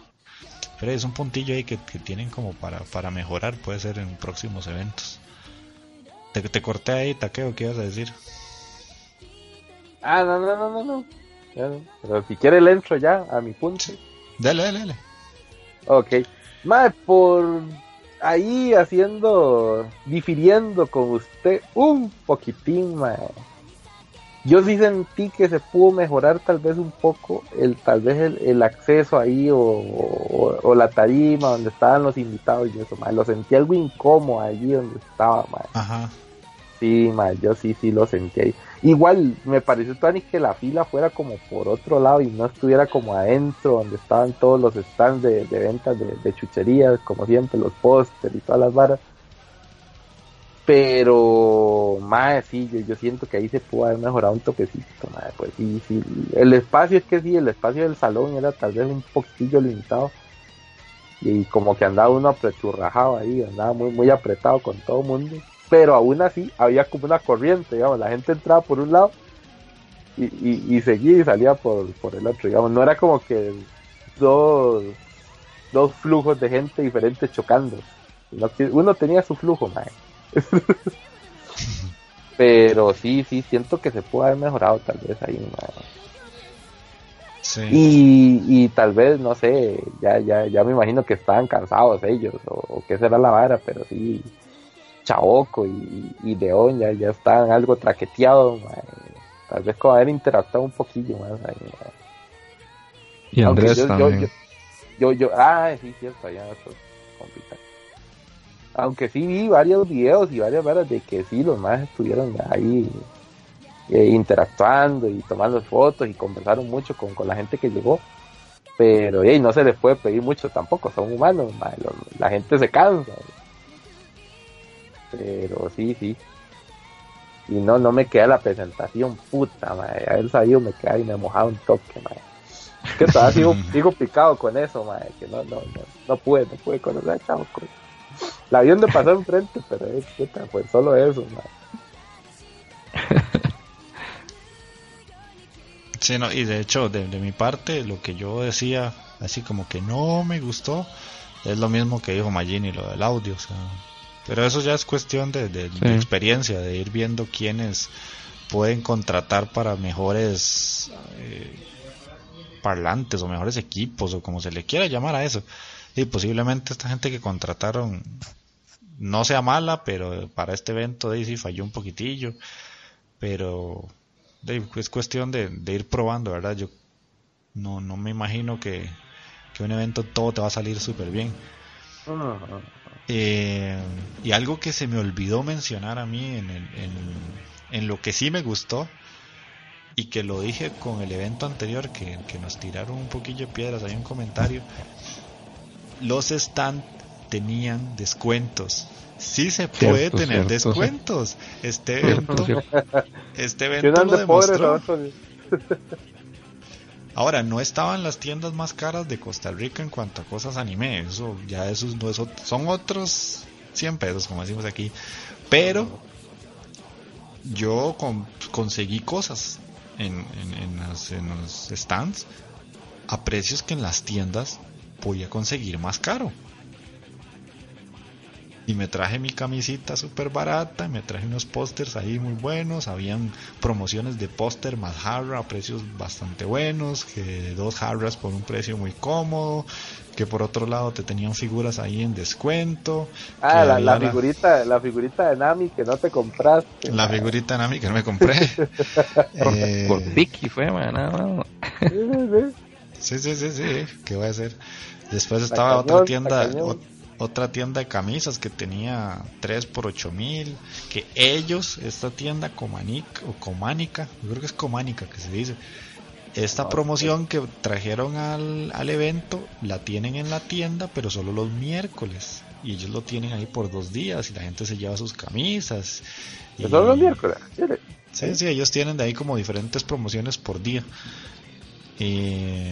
pero es un puntillo ahí que, tienen como para, para mejorar, puede ser en próximos eventos. Te, te corté ahí, Taqueo, ¿qué ibas a decir? Ah, no, no, no, no, no. Pero si quiere le entro ya a mi punto. Dale, dale, dale. Ok. Más por ahí haciendo, difiriendo con usted un poquitín, mae. Yo sí sentí que se pudo mejorar tal vez un poco el tal vez el, acceso ahí o, la tarima donde estaban los invitados y eso, mae. Lo sentí algo incómodo allí donde estaba, mae. Ajá. Sí, mae, yo sí, sí lo sentí ahí. Igual me pareció Tony que la fila fuera como por otro lado y no estuviera como adentro donde estaban todos los stands de, ventas de, chucherías, como siempre, los póster y todas las varas. Pero, más sí, yo, siento que ahí se pudo haber mejorado un toquecito, madre, pues sí, sí. El espacio es que sí, el espacio del salón era tal vez un poquillo limitado. Y como que andaba uno apreturrajado ahí, andaba muy, muy apretado con todo el mundo pero aún así había como una corriente, digamos, la gente entraba por un lado y, y, seguía y salía por, el otro, digamos, no era como que dos, dos flujos de gente diferentes chocando, uno tenía su flujo, (laughs) pero sí, sí, siento que se puede haber mejorado tal vez ahí, Y, y tal vez, no sé, ya, ya, ya me imagino que estaban cansados ellos, o, o qué será la vara, pero sí, Chaoco y, y León ya, ya están algo traqueteados, tal vez con haber interactuado un poquillo más. Y Andrés yo, también. Yo, yo, ah, sí, cierto, ya Aunque sí vi varios videos y varias veras de que sí, los más estuvieron ahí eh, interactuando y tomando fotos y conversaron mucho con, con la gente que llegó pero hey, no se les puede pedir mucho tampoco, son humanos, la gente se cansa. Pero sí, sí. Y no, no me queda la presentación, puta, madre. Haber sabido me queda y me mojaba un toque, madre. Que todavía sigo, (laughs) sigo, picado con eso, madre. Que no, no, no, no pude, no pude con eso, chavos. La avión de pasó enfrente, pero es puta, pues solo eso, madre. (laughs) Sí, no, y de hecho, de, de mi parte, lo que yo decía, así como que no me gustó, es lo mismo que dijo Magini, lo del audio, o sea, pero eso ya es cuestión de, experiencia, de ir viendo quiénes pueden contratar para mejores eh, parlantes o mejores equipos o como se le quiera llamar a eso. Y posiblemente esta gente que contrataron no sea mala, pero para este evento de falló un poquitillo. Pero es cuestión de, ir probando, ¿verdad? Yo no, no me imagino que, que un evento todo te va a salir súper bien. Eh, y algo que se me olvidó mencionar a mí en, en, lo que sí me gustó y que lo dije con el evento anterior que, nos tiraron un poquillo de piedras, hay un comentario, los stand tenían descuentos. Sí se puede tener descuentos. Este evento, este evento lo demostró. Ahora, no estaban las tiendas más caras de Costa Rica en cuanto a cosas anime. Eso ya esos no son otros 100 pesos, como decimos aquí. Pero yo conseguí cosas en, en, en los stands a precios que en las tiendas podía conseguir más caro y me traje mi camisita súper barata, me traje unos pósters ahí muy buenos, habían promociones de póster más jarra a precios bastante buenos, que dos jarras por un precio muy cómodo, que por otro lado te tenían figuras ahí en descuento. Ah, la, figurita, la figurita de Nami que no te compraste. La figurita de Nami que no me compré. (laughs) eh... Por Vicky fue, man. sí, sí, sí, sí, ¿qué voy a hacer? Después estaba otra tienda, otra tienda de camisas que tenía 3 por 8 mil, que ellos, esta tienda Comanica, o Cománica, yo creo que es Cománica que se dice, esta promoción que trajeron al, al evento la tienen en la tienda, pero solo los miércoles. Y ellos lo tienen ahí por dos días y la gente se lleva sus camisas. Y... ¿Solo los miércoles? Sí, sí, ellos tienen de ahí como diferentes promociones por día. Y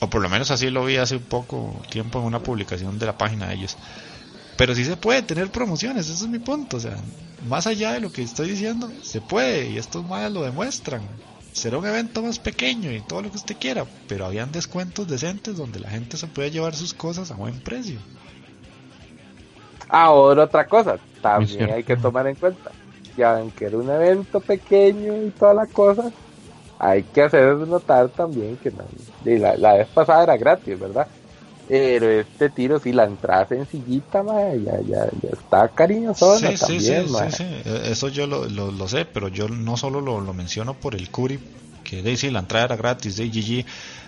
o por lo menos así lo vi hace un poco tiempo en una publicación de la página de ellos. Pero sí se puede tener promociones, ese es mi punto. O sea, más allá de lo que estoy diciendo, se puede y estos mayas lo demuestran. Será un evento más pequeño y todo lo que usted quiera, pero habían descuentos decentes donde la gente se puede llevar sus cosas a buen precio. Ahora otra cosa, también hay que tomar en cuenta que aunque era un evento pequeño y toda la cosa, hay que hacer notar también que la, la, vez pasada era gratis, ¿verdad? Pero este tiro, si la entrada sencillita, ya, ya, ya está cariñoso sí, también, sí, sí, sí, e, Eso yo lo, lo, sé, pero yo no solo lo, lo menciono por el Curi, que dice la entrada era gratis de GG,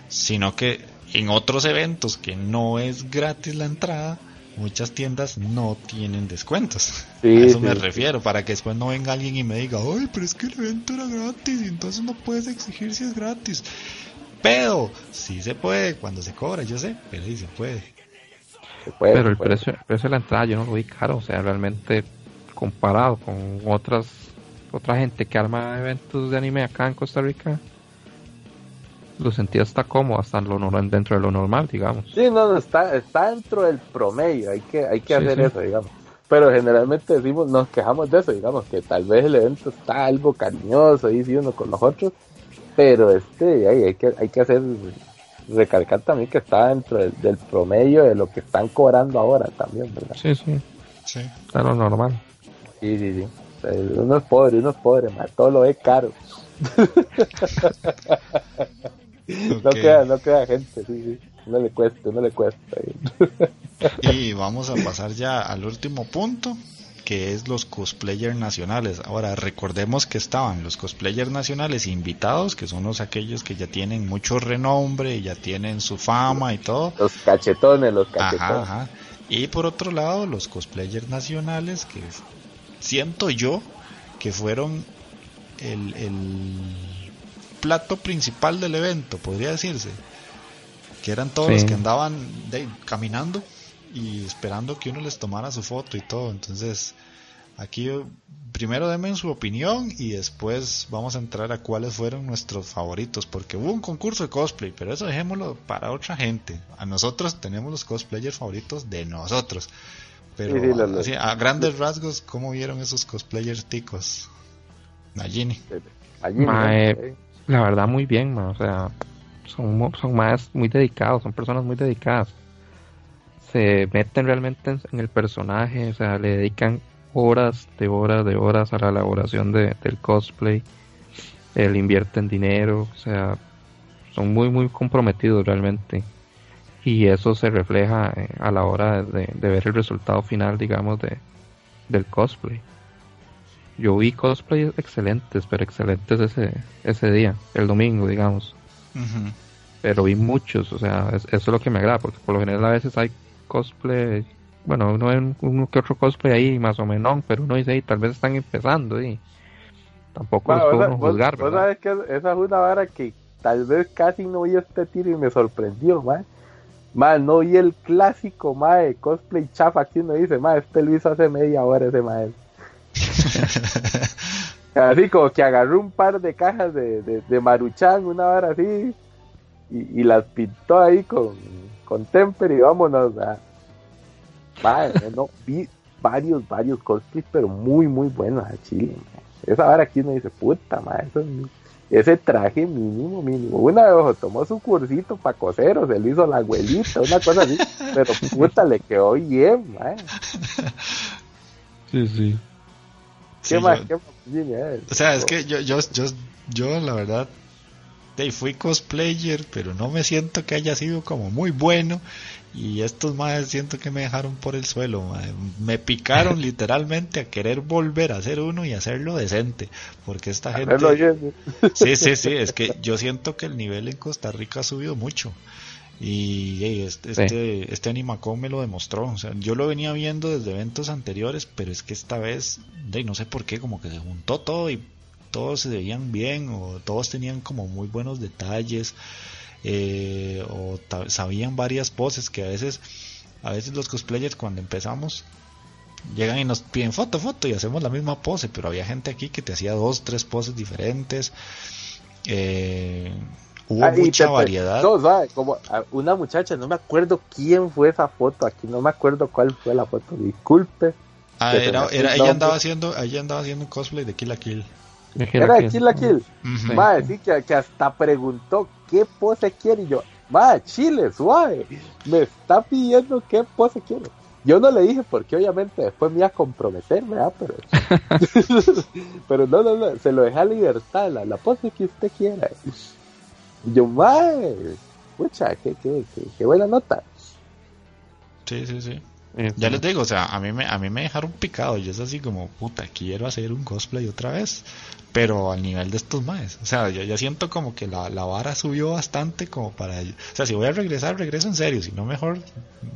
sino que en otros eventos que no es gratis la entrada, muchas tiendas no tienen descuentos. a eso me refiero, para que después no venga alguien y me diga, ay, pero es que el evento era gratis y entonces no puedes exigir si es gratis. Pero sí se puede cuando se cobra, yo sé, pero sí se puede. pero el precio, el precio de la entrada yo no lo vi caro, o sea, realmente comparado con otras otra gente que arma eventos de anime acá en Costa Rica, lo sentía hasta cómodo, hasta lo, dentro de lo normal, digamos. Sí, no, está, está dentro del promedio, hay que, hay que hacer eso, digamos. Pero generalmente decimos, nos quejamos de eso, digamos, que tal vez el evento está algo cariñoso, ahí sí uno con los otros, pero este, hay, hay, que, hay que hacer, recalcar también que está dentro del, promedio de lo que están cobrando ahora también, ¿verdad? Sí, sí, sí. está lo normal. Sí, sí, sí. uno es pobre, uno es pobre, todo lo ve caro. (laughs) No queda, no queda gente, sí, sí. No le cuesta, no le cuesta. (laughs) y vamos a pasar ya al último punto, que es los cosplayers nacionales. Ahora, recordemos que estaban los cosplayers nacionales invitados, que son los aquellos que ya tienen mucho renombre, ya tienen su fama y todo. Los cachetones, los cachetones. Y por otro lado, los cosplayers nacionales, que siento yo que fueron el, el plato principal del evento, podría decirse. Que eran todos los que andaban caminando y esperando que uno les tomara su foto y todo. Entonces, aquí primero denme su opinión y después vamos a entrar a cuáles fueron nuestros favoritos. Porque hubo un concurso de cosplay, pero eso dejémoslo para otra gente. A nosotros tenemos los cosplayers favoritos de nosotros. Pero a grandes rasgos, ¿cómo vieron esos cosplayers ticos? Nagini. La verdad, muy bien, o sea, son, son más muy dedicados, son personas muy dedicadas. Se meten realmente en, el personaje, o sea, le dedican horas de horas de horas a la elaboración de, del cosplay. El invierten dinero, o sea, son muy, muy comprometidos realmente. Y eso se refleja eh, a la hora de, de ver el resultado final, digamos, de, del cosplay. Yo vi cosplays excelentes, pero excelentes ese, ese día, el domingo, digamos. Pero vi muchos, o sea, eso es lo que me agrada, porque por lo general a veces hay cosplay bueno, uno ve uno que otro cosplay ahí más o menos, pero uno dice, ahí, tal vez están empezando y tampoco los puedo juzgar, ¿verdad? sabes que esa es una vara que tal vez casi no vi este tiro y me sorprendió, man. Man, no vi el clásico, man, de cosplay chafa que uno dice, man, este lo hizo hace media hora ese man. (laughs) así como que agarró un par de cajas de, de, de Maruchan, una hora así, y, las pintó ahí con, con temper y vámonos. a vi varios, varios cosplays, pero muy, muy buenos a Chile. Esa hora aquí uno dice, puta madre, ese traje mínimo, mínimo. Una vez tomó su cursito para coseros, se lo hizo la abuelita, una cosa así, pero puta le quedó bien, madre. Sí, sí. ¿Qué más? ¿Qué más? O sea, es que yo, yo, yo, yo la verdad, fui cosplayer, pero no me siento que haya sido como muy bueno. Y estos más siento que me dejaron por el suelo. Me picaron (laughs) literalmente a querer volver a hacer uno y hacerlo decente. Porque esta gente. Sí, sí, sí. Es que yo siento que el nivel en Costa Rica ha subido mucho. Y este, este, este, Animacon me lo demostró. O sea, yo lo venía viendo desde eventos anteriores, pero es que esta vez, de, no sé por qué, como que se juntó todo y todos se veían bien o todos tenían como muy buenos detalles eh, o sabían varias poses que a veces a veces los cosplayers cuando empezamos llegan y nos piden foto foto y hacemos la misma pose pero había gente aquí que te hacía dos tres poses diferentes eh, hubo ah, mucha variedad como una muchacha no me acuerdo quién fue esa foto aquí no me acuerdo cuál fue la foto disculpe ah, era, ella andaba haciendo ella andaba haciendo un cosplay de Kill la Kill era de Kill la Kill. sí, que, hasta preguntó qué pose quiere. Y yo, va, chile, suave. Me está pidiendo qué pose quiere. Yo no le dije porque obviamente después me iba a comprometer, ¿verdad? Pero, (laughs) (laughs) pero no, no, no, se lo dejé a libertad, la, pose que usted quiera. Y yo, pucha, qué, qué, qué, qué buena nota. Sí, sí, sí. Ya les digo, o sea, a mí me, a mí me dejaron picado. Yo es así como, puta, quiero hacer un cosplay otra vez pero al nivel de estos maes. O sea, yo ya siento como que la, la vara subió bastante como para... O sea, si voy a regresar, regreso en serio. Si no, mejor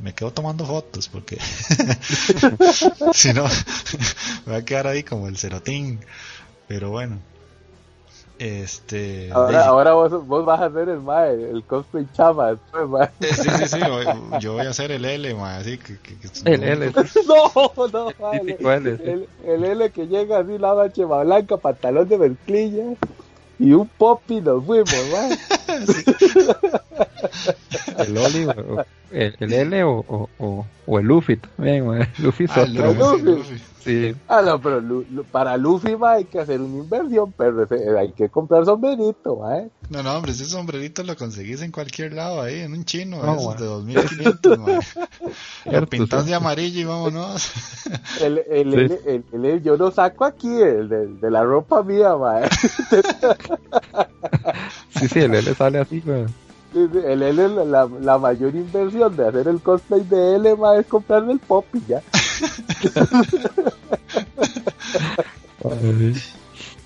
me quedo tomando fotos porque... (laughs) si no, (laughs) me voy a quedar ahí como el cerotín. Pero bueno. Este. Ahora, ahora vos, vos, vas a hacer el mae, el cosplay chama después, mae. Eh, sí, sí, sí, yo voy a hacer el L, mae, así que. que, el L. (laughs) No, no, mae. El, el, L que llega así, la mancha blanca, pantalón de mezclilla y un pop y nos fuimos, mae. (laughs) el Oli, el, el L o, o, o, el Luffy también, mae. Luffy es ah, otro. Luffy. Ah, no, pero para Luffy va, hay que hacer una inversión, pero hay que comprar sombrerito, ¿eh? No, no, hombre, ese sombrerito lo conseguís en cualquier lado, ahí, en un chino, no, esos de 2500, (laughs) Lo pintas de amarillo y vámonos. (laughs) El, el, el, el, yo lo saco aquí, el de, de la ropa mía, ¿eh? Sí, sí, el L sale así, güey. El L, la, la mayor inversión de hacer el cosplay de L, va, es comprarle el pop y ya. (laughs)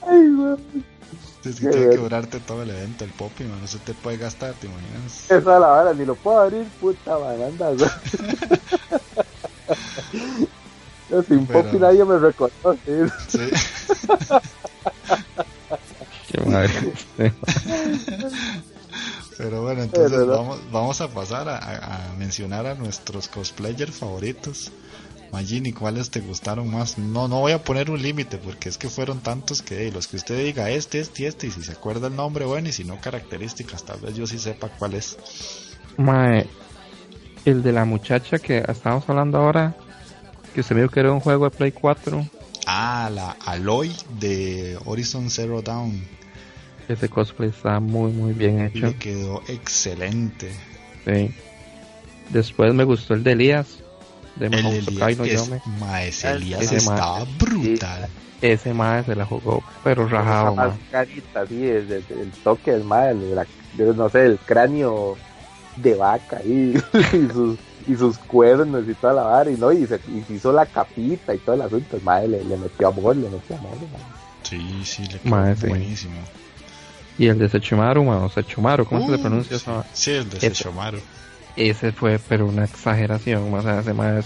Ay, güey. Es que tiene que durarte todo el evento, el popi, no se te puede gastar, ¿te imaginas? Esa es la vara, ni lo puedo abrir, puta anda, güey. (laughs) sin popi nadie me reconoce. Sí. (laughs) Pero bueno, entonces vamos, vamos a pasar a, a, mencionar a nuestros cosplayers favoritos. Magini, ¿cuáles te gustaron más? No, no voy a poner un límite porque es que fueron tantos que los que usted diga este, este, este, y si se acuerda el nombre, bueno, y si no características, tal vez yo sí sepa cuál es. Mae, el de la muchacha que estábamos hablando ahora, que se vio que era un juego de Play 4. Ah, la Aloy de Horizon Zero Dawn. Ese cosplay está muy, muy bien hecho. Le quedó excelente. Sí. Después me gustó el de Elías de el Elías, es, Elías estaba brutal. Ese mae se la jugó, pero rajado. Más carita, sí, el, el, toque del mae, no sé, el cráneo de vaca y, (laughs) y, sus, y sus cuernos y toda la vara, y no, y se, hizo la capita y todo el asunto, el mae le, le metió amor, le metió amor. Sí, sí, le quedó buenísimo. Y el de Sechumaru, o Sechumaru, ¿cómo se le pronuncia eso? Sí, el de Sechumaru ese fue pero una exageración o sea ese más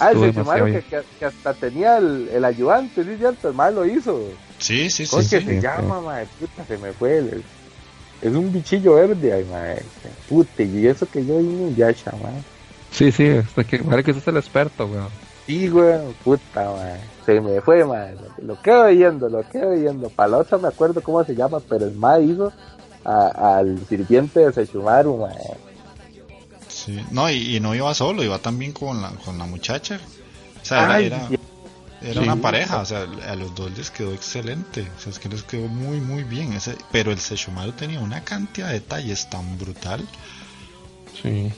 Ah, ese que, que, que, hasta tenía el, el ayudante, ¿sí cierto? El mal lo hizo. Sí, sí, sí. ¿Cómo que se llama, madre? Puta, se me fue. El, es un bichillo verde, ay, madre. Puta, y eso que yo vi un Yasha, madre. Sí, sí, es que parece que es el experto, weón. Sí, weón, puta. Se me fue, madre. Lo quedo viendo, lo quedo viendo. Para la otra me acuerdo cómo se llama, pero el madre hizo al sirviente de Sechumaru. Sí, no, y, no iba solo, iba también con la, con la muchacha. O sea, era, era, una pareja, o sea, a los dos les quedó excelente. O sea, es que les quedó muy, muy bien. Ese, pero el Sechumaru tenía una cantidad de detalles tan brutal. Sí.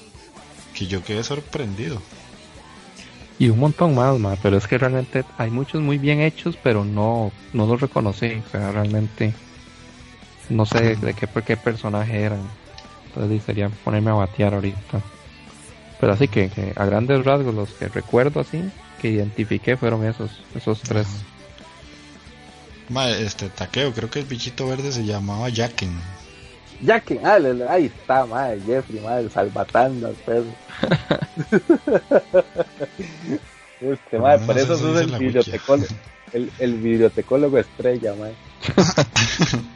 Que yo quedé sorprendido. Y un montón más, más, pero es que realmente hay muchos muy bien hechos, pero no, no los reconocí. O sea, realmente no sé de qué, qué personaje eran. Entonces sería ponerme a batear ahorita. Pero así que, a grandes rasgos los que recuerdo así, que identifiqué fueron esos, esos tres. este taqueo, creo que el bichito verde se llamaba Jacken. Jacken, ah, ahí está, madre, Jeffrey, madre, salvatando al perro. (laughs) este, madre, por eso sos el videotecólogo, el, el videotecólogo estrella, madre. (laughs)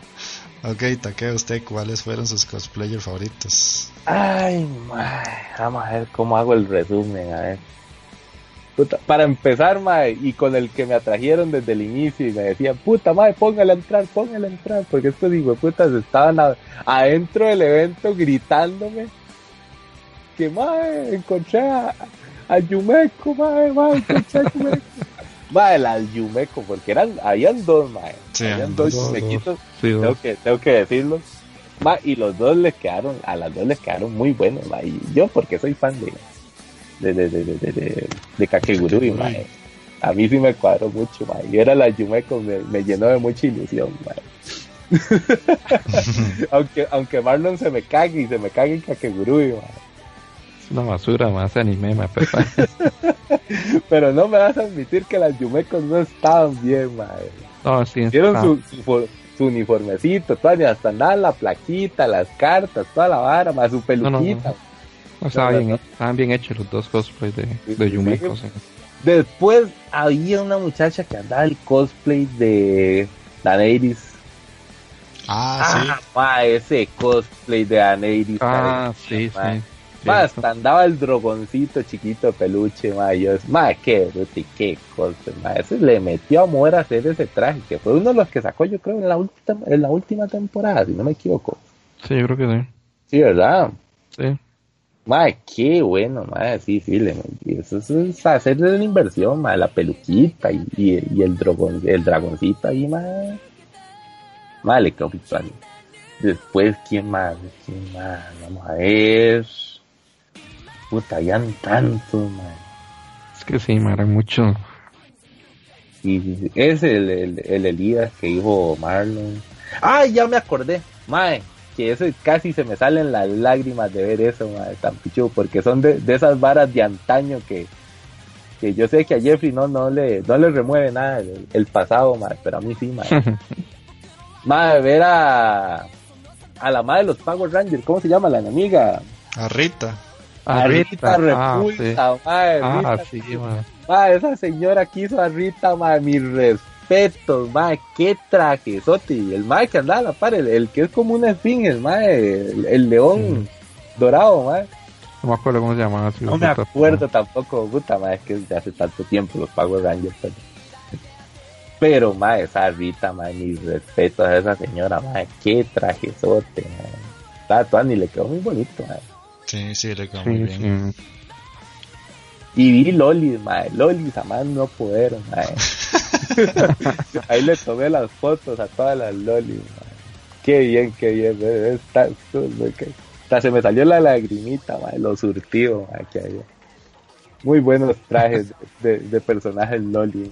Ok, Takeo, ¿usted cuáles fueron sus cosplayers favoritos? Ay, madre, vamos a ver cómo hago el resumen, a ver. Para empezar, mae, y con el que me atrajeron desde el inicio y me decían, puta madre, póngale a entrar, póngale a entrar, porque estos hijos putas estaban adentro del evento gritándome que madre, encontré a, a Yumeko, madre, madre, encontré a Yumeko. (laughs) Mae, la Yumeco, porque eran, habían dos, mae. habían dos Yumequitos, tengo, que, tengo que decirlo. Ma, y los dos les quedaron, a las dos les quedaron muy buenos, ma. Y yo, porque soy fan de, de, de, de, de, de Kakegurui, ma. A mí sí me cuadró mucho, ma. Y era la Yumeco, me, me llenó de mucha ilusión, ma. (laughs) aunque, aunque Marlon se me cague y se me cague en Kakegurui, ma una basura más anime, me (laughs) Pero no me vas a admitir que las Yumecos no estaban bien, madre. No, sí. Hicieron su, su, uniformecito, toda, hasta nada, la plaquita, las cartas, toda la vara, más su peluquita. No, (laughs) estaban bien hechos los dos cosplays de, de Yumecos. Después había una muchacha que andaba el cosplay de Daneiris. Ah, ah sí. ese cosplay de Daneiris. Ah, sí, sí. Más, hasta andaba el drogoncito chiquito peluche, ma, yo, ma, qué qué cosa, ma, ese le metió amor a hacer ese traje, que fue uno de los que sacó, yo creo, en la última, en la última temporada, si no me equivoco. Sí, yo creo que sí. Sí, ¿verdad? Sí. Ma, qué bueno, ma, sí, sí, le, eso es hacerle la inversión, ma, la peluquita y, y, el, dragón, el dragoncito ahí, ma. Ma, le quedó Después, ¿quién más? ¿Quién más? Vamos a ver. Puta, habían tantos, man. Es que sí, eran mucho. Sí, Es el, el, el, Elías que dijo Marlon. ¡Ay, ya me acordé! Mae, que eso casi se me salen las lágrimas de ver eso, mae, tan pichu, porque son de, de, esas varas de antaño que, que yo sé que a Jeffrey no, no, le, no le remueve nada el, pasado, mae, pero a mí sí, mae. (laughs) mae, ver a, a la madre de los Power Rangers, ¿cómo se llama la enemiga? A Rita. A Rita, Repulsa, ah, sí. ah, esa señora quiso a Rita, madre, mis respetos, madre, qué traje, Soti, el madre que andaba a la par, el, que es como una esfinge, el madre, el, león dorado, madre. No me acuerdo cómo se llama. No me acuerdo tampoco, puta, madre, es que desde hace tanto tiempo los Power Rangers. Pero, pero madre, esa Rita, madre, mis respetos a esa señora, madre, qué trajezote, madre. Está, ni le quedó muy bonito, madre. Sí, sí, le quedó muy bien. Y vi Lolis, mae. Lolis a más no poder, mae. (laughs) Ahí le tomé las fotos a todas las Lolis, mae. Qué bien, qué bien. Está, está, se me salió la lagrimita, mae. Lo surtido, había. Muy buenos trajes de, personajes Loli,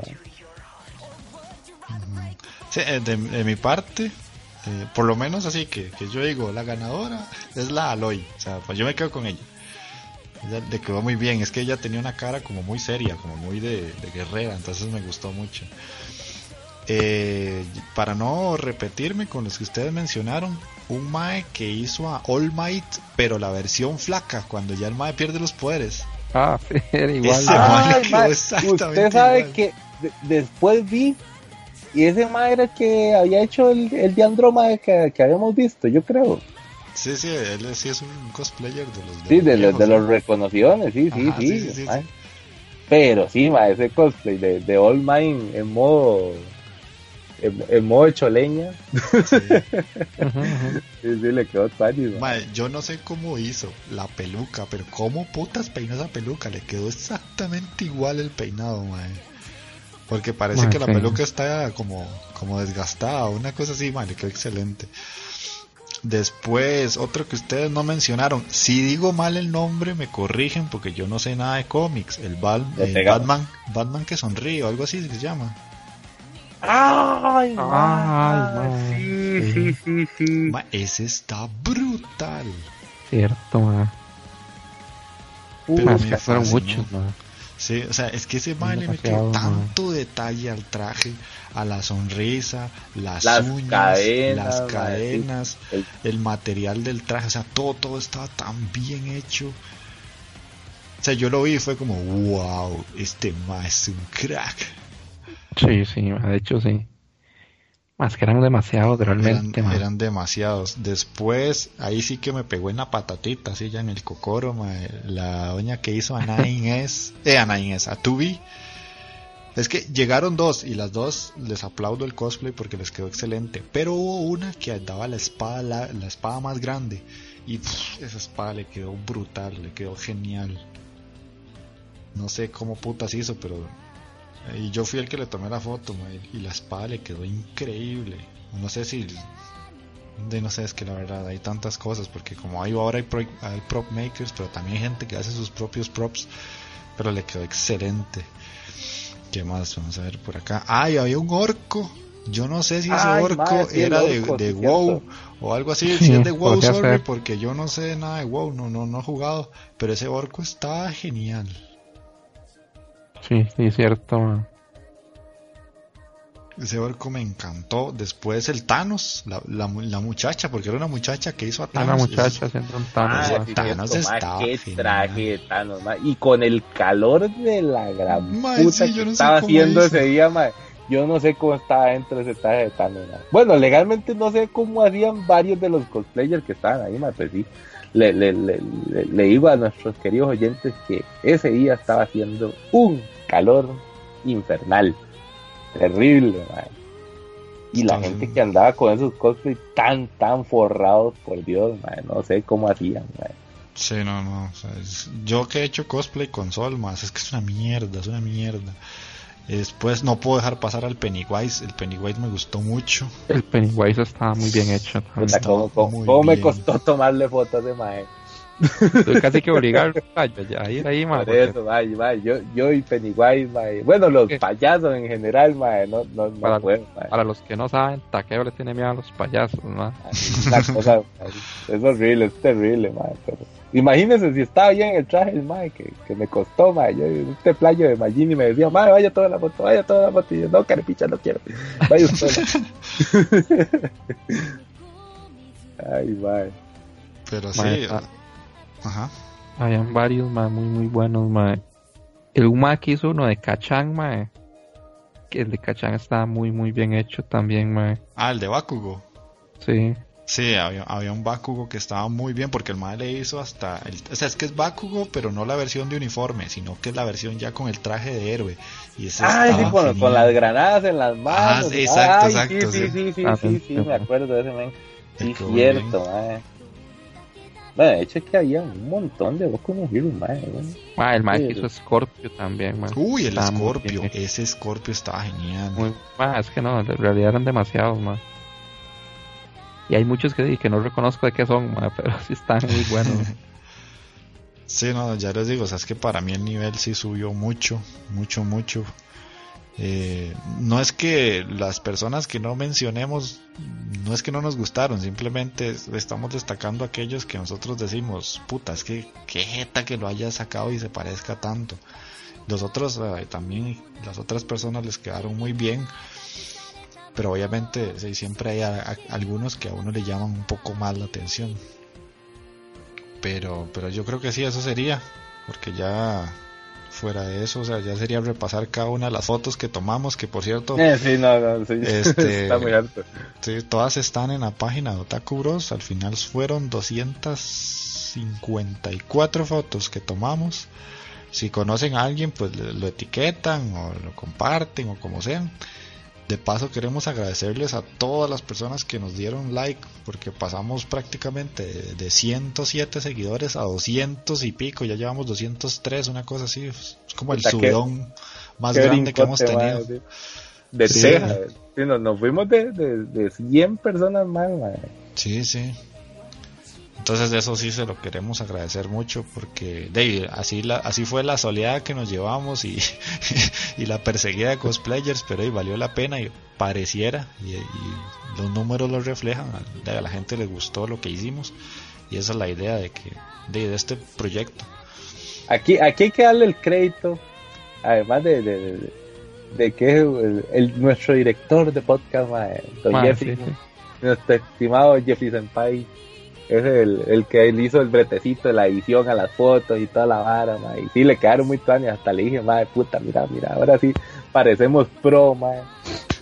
eh, de, mi parte, eh, por lo menos así que, que, yo digo, la ganadora es la Aloy. O sea, pues yo me quedo con ella. Ella le quedó muy bien. Es que ella tenía una cara como muy seria, como muy de, guerrera. Entonces me gustó mucho. Eh, para no repetirme con los que ustedes mencionaron, un Mae que hizo a All Might, pero la versión flaca, cuando ya el Mae pierde los poderes. Ah, (laughs) era igual. usted sabe que después vi y ese madre que había hecho el, el de Androma que, que habíamos visto, yo creo. Sí, sí, él sí es un cosplayer de los de Sí, de, los, de los reconocidos, sí, sí, sí. Pero sí, ma, ese cosplay de, de All Mine en modo en, modo choleña. (laughs) Sí. sí, le quedó Yo no sé cómo hizo la peluca, pero cómo putas peinó esa peluca. Le quedó exactamente igual el peinado, mae. Porque parece que la peluca está como, como desgastada, una cosa así, mae, le quedó excelente. Después, otro que ustedes no mencionaron. Si digo mal el nombre, me corrigen porque yo no sé nada de cómics. El, Batman, Batman que sonríe o algo así se llama. Ay, Ay sí, sí, sí, sí. ese está brutal. Cierto, ma. Pero me fueron muchos, Sí, o sea, es que ese mae le metió tanto detalle al traje, a la sonrisa, las, uñas, las cadenas, el... material del traje, o sea, todo, todo estaba tan bien hecho. O sea, yo lo vi y fue como, wow, este mae es un crack. Sí, sí, de hecho sí. Más que eran demasiados realmente. Eran, eran, demasiados. Después, ahí sí que me pegó en la patatita, así ya en el cocoro, la doña que hizo a Nine es, eh, a Nine es, a Tubi. Es que llegaron dos y las dos les aplaudo el cosplay porque les quedó excelente. Pero hubo una que daba la espada, la, la espada más grande. Y esa espada le quedó brutal, le quedó genial. No sé cómo putas hizo, pero y yo fui el que le tomé la foto, y la espada le quedó increíble. No sé si. De no sé, es que la verdad hay tantas cosas, porque como hay ahora hay, prop makers, pero también hay gente que hace sus propios props, pero le quedó excelente. ¿Qué más? Vamos a ver por acá. ¡Ay, había un orco! Yo no sé si ese orco era de, WoW o algo así. Si es de WoW, sorry, porque yo no sé nada de WoW, no, no, no he jugado. Pero ese orco está genial. Sí, sí, cierto. Ese barco me encantó. Después el Thanos, la, la, muchacha, porque era una muchacha que hizo a Thanos. Una muchacha haciendo un Thanos. Ah, Thanos estaba qué traje de Thanos, Y con el calor de la gran puta que estaba haciendo ese día, Yo no sé cómo estaba dentro de ese traje de Thanos, Bueno, legalmente no sé cómo hacían varios de los cosplayers que estaban ahí, ma, pues sí. Le, le, le, le, digo a nuestros queridos oyentes que ese día estaba haciendo un calor infernal, terrible, y la gente que andaba con esos cosplays tan, tan forrados, por Dios, no sé cómo hacían. Sí, no, no. yo que he hecho cosplay con Sol, más es que es una mierda, es una mierda. Después no puedo dejar pasar al Pennywise. El Pennywise me gustó mucho. El Pennywise estaba muy bien hecho. ¿Cómo, me costó tomarle fotos de Mae? Casi que obligar a ir ahí, mae. Por eso, mae, mae, yo, yo y Pennywise, mae. Bueno, los payasos en general, mae, no, no, no para, puedo, Para los que no saben, Taqueo le tiene miedo a los payasos, mae. cosa, es horrible, es terrible, mae, pero Imagínense si estaba bien el traje el mae que, que me costó, mae. Yo este playo de Magini me decía, mae, vaya toda la foto, vaya toda la foto. Y yo, no, carepicha, no quiero. Vaya usted. (laughs) (laughs) Ay, mae. Pero sí. Ah, ajá. Habían varios, mae, muy, muy buenos, mae. El mae que hizo uno de Cachán, mae. Que el de Cachán estaba muy, muy bien hecho también, mae. Ah, el de Bakugo. Sí. Sí, había, un Bakugo que estaba muy bien porque el madre le hizo hasta. o sea, es que es Bakugo, pero no la versión de uniforme, sino que es la versión ya con el traje de héroe. Y ese ah, sí, con, las granadas en las manos. Ah, exacto, exacto. Sí, sí, sí, sí, sí, sí, me acuerdo de ese men. Sí, cierto, madre. Bueno, de hecho es que había un montón de Boku no Hero, madre. Ah, el madre hizo Scorpio también, man. Uy, el Scorpio, ese Scorpio estaba genial. Muy, es que no, en realidad eran demasiados, man. Y hay muchos que, que no reconozco de qué son, (laughs) pero sí están muy buenos. sí, no, ya les digo, o sea, es que para mí el nivel sí subió mucho, mucho, mucho. Eh, no es que las personas que no mencionemos, no es que no nos gustaron, simplemente estamos destacando aquellos que nosotros decimos, puta, es que qué jeta que lo haya sacado y se parezca tanto. Los otros, eh, también, las otras personas les quedaron muy bien pero obviamente siempre hay algunos que a uno le llaman un poco más la atención. Pero, pero yo creo que sí, eso sería. porque ya fuera de eso, o sea, ya sería repasar cada una de las fotos que tomamos, que por cierto, eh, sí, no, no, sí, (laughs) este, está muy alto. Sí, todas están en la página de Otaku Bros. Al final fueron 254 fotos que tomamos. Si conocen a alguien, pues lo etiquetan o lo comparten o como sean. De paso queremos agradecerles a todas las personas que nos dieron like, porque pasamos prácticamente de 107 seguidores a 200 y pico, ya llevamos 203, una cosa así, es como el subidón más grande que hemos tenido. de sí. nos, fuimos de, de, 100 personas más. Sí, sí. Entonces eso sí se lo queremos agradecer mucho porque de, así la, así fue la soleada que nos llevamos y, (laughs) y la perseguida de cosplayers, pero ahí valió la pena y pareciera y, los números lo reflejan, a la gente le gustó lo que hicimos y esa es la idea de que de, este proyecto. Aquí aquí hay que darle el crédito, además de, de, que es el, nuestro director de podcast, don Jeffrey, nuestro estimado Jeffrey Senpai es el, el que él hizo el bretecito de la edición a las fotos y toda la vara, y sí le quedaron muy planes, hasta le dije, madre puta, mira, mira, ahora sí parecemos pro, madre.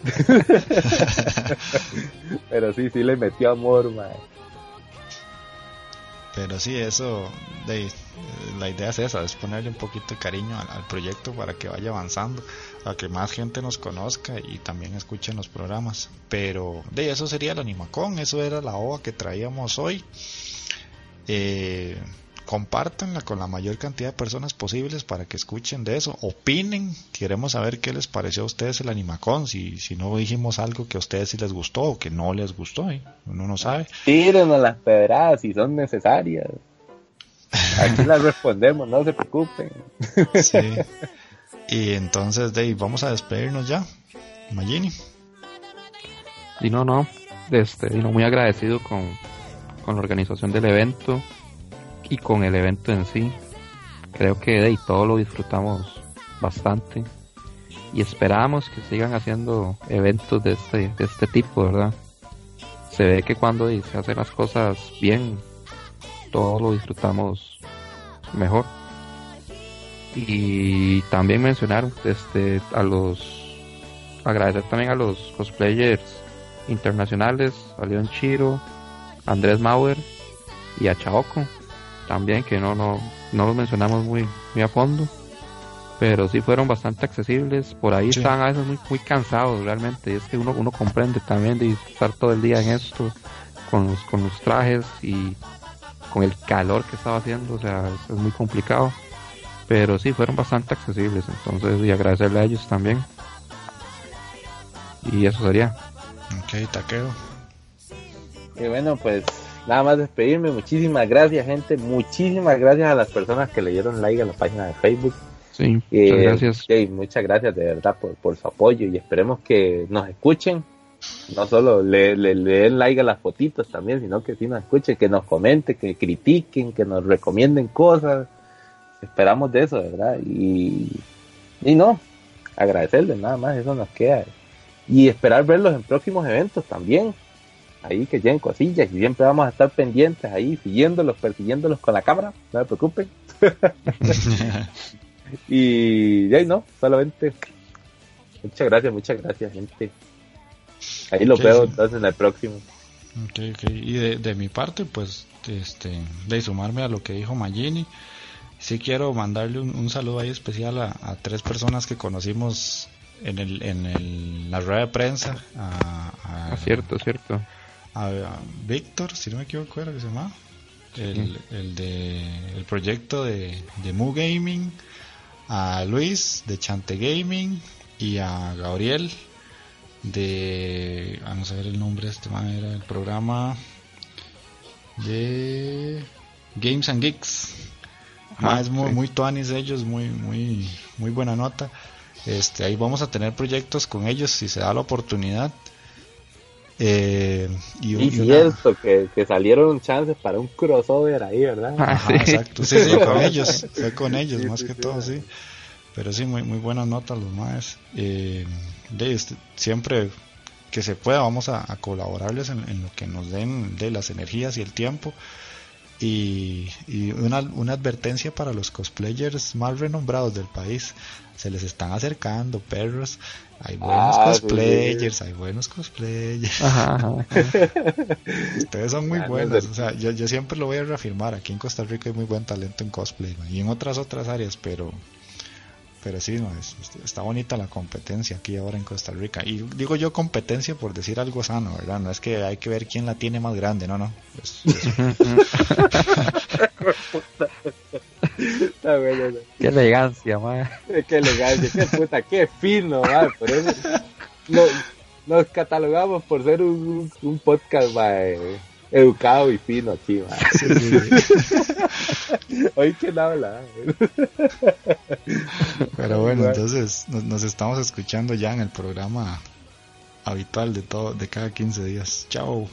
(laughs) Pero sí, sí le metió amor, madre. Pero sí, eso, la idea es esa, es ponerle un poquito de cariño al, proyecto para que vaya avanzando, para que más gente nos conozca y también escuchen los programas. Pero de eso sería el Animacón, eso era la OVA que traíamos hoy. Eh, compártanla con la mayor cantidad de personas posibles para que escuchen de eso, opinen, queremos saber qué les pareció a ustedes el Animacón, si, si no dijimos algo que a ustedes sí les gustó o que no les gustó, ¿eh? uno no sabe. Tírenos las pedradas si son necesarias. Aquí las respondemos, no se preocupen. Sí. (laughs) Y entonces, Dave, vamos a despedirnos ya. Magini. Y no, no, este, y no, muy agradecido con, con la organización del evento y con el evento en sí. Creo que de todo lo disfrutamos bastante y esperamos que sigan haciendo eventos de este, de este tipo, ¿verdad? Se ve que cuando se hacen las cosas bien, todo lo disfrutamos mejor. Y también mencionar este a los agradecer también a los cosplayers internacionales, a Leon Chiro, Andrés Mauer y a Chaoco también que no no no los mencionamos muy muy a fondo pero sí fueron bastante accesibles. Por ahí estaban a veces muy muy cansados realmente y es que uno uno comprende también de estar todo el día en esto con los con los trajes y con el calor que estaba haciendo o sea es, muy complicado pero sí fueron bastante accesibles entonces y agradecerle a ellos también y eso sería ok taqueo y bueno pues nada más despedirme. Muchísimas gracias, gente. Muchísimas gracias a las personas que le dieron like a la página de Facebook. Sí, eh, muchas gracias. Sí, muchas gracias de verdad por, por, su apoyo y esperemos que nos escuchen. No solo le, le, den like a las fotitos también, sino que sí nos escuchen, que nos comenten, que critiquen, que nos recomienden cosas. Esperamos de eso, ¿verdad? Y, y no, agradecerles nada más, eso nos queda. Y esperar verlos en próximos eventos también ahí que lleguen cosillas y siempre vamos a estar pendientes ahí, siguiéndolos, persiguiéndolos con la cámara, no se preocupen. (laughs) y ya no, solamente muchas gracias, muchas gracias, gente. Ahí lo veo entonces en el próximo. Y de, mi parte, pues, este, de sumarme a lo que dijo Magini, sí quiero mandarle un, saludo ahí especial a, tres personas que conocimos en el, en el, la rueda de prensa. A, ah, cierto, cierto a, Víctor, si no me equivoco, era que se llama. El, el, de, el proyecto de, de Mu Gaming, a Luis de Chante Gaming y a Gabriel de. Vamos a ver el nombre de este manera, el programa de Games and Geeks. Ah, es muy, muy tuanis ellos, muy, muy, muy buena nota. Este, ahí vamos a tener proyectos con ellos si se da la oportunidad. Eh, y, y, cierto, que, que, salieron chances para un crossover ahí, ¿verdad? Ah, exacto, sí, sí, con (laughs) ellos, fue con ellos más que todo, sí. Pero sí, muy, muy buenas notas los más. Eh, este, siempre que se pueda vamos a, colaborarles en, lo que nos den de las energías y el tiempo. Y, una, una, advertencia para los cosplayers más renombrados del país. Se les están acercando perros. Hay buenos ah, cosplayers, hay buenos cosplayers. (laughs) Ustedes son muy buenos. O sea, yo, yo siempre lo voy a reafirmar. Aquí en Costa Rica hay muy buen talento en cosplay. Y en otras otras áreas, pero pero sí, no, está bonita la competencia aquí ahora en Costa Rica. Y digo yo competencia por decir algo sano, ¿verdad? No es que hay que ver quién la tiene más grande, no, no. (laughs) Qué elegancia, man. Qué elegancia, qué puta, qué fino, man. Por eso nos, catalogamos por ser un, un podcast, man educado y fino aquí, man. Sí, Hoy (laughs) que habla. Pero bueno, entonces nos, estamos escuchando ya en el programa habitual de todo, de cada 15 días. Chao.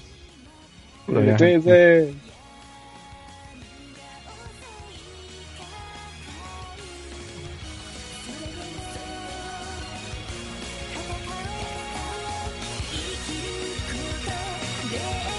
Yeah.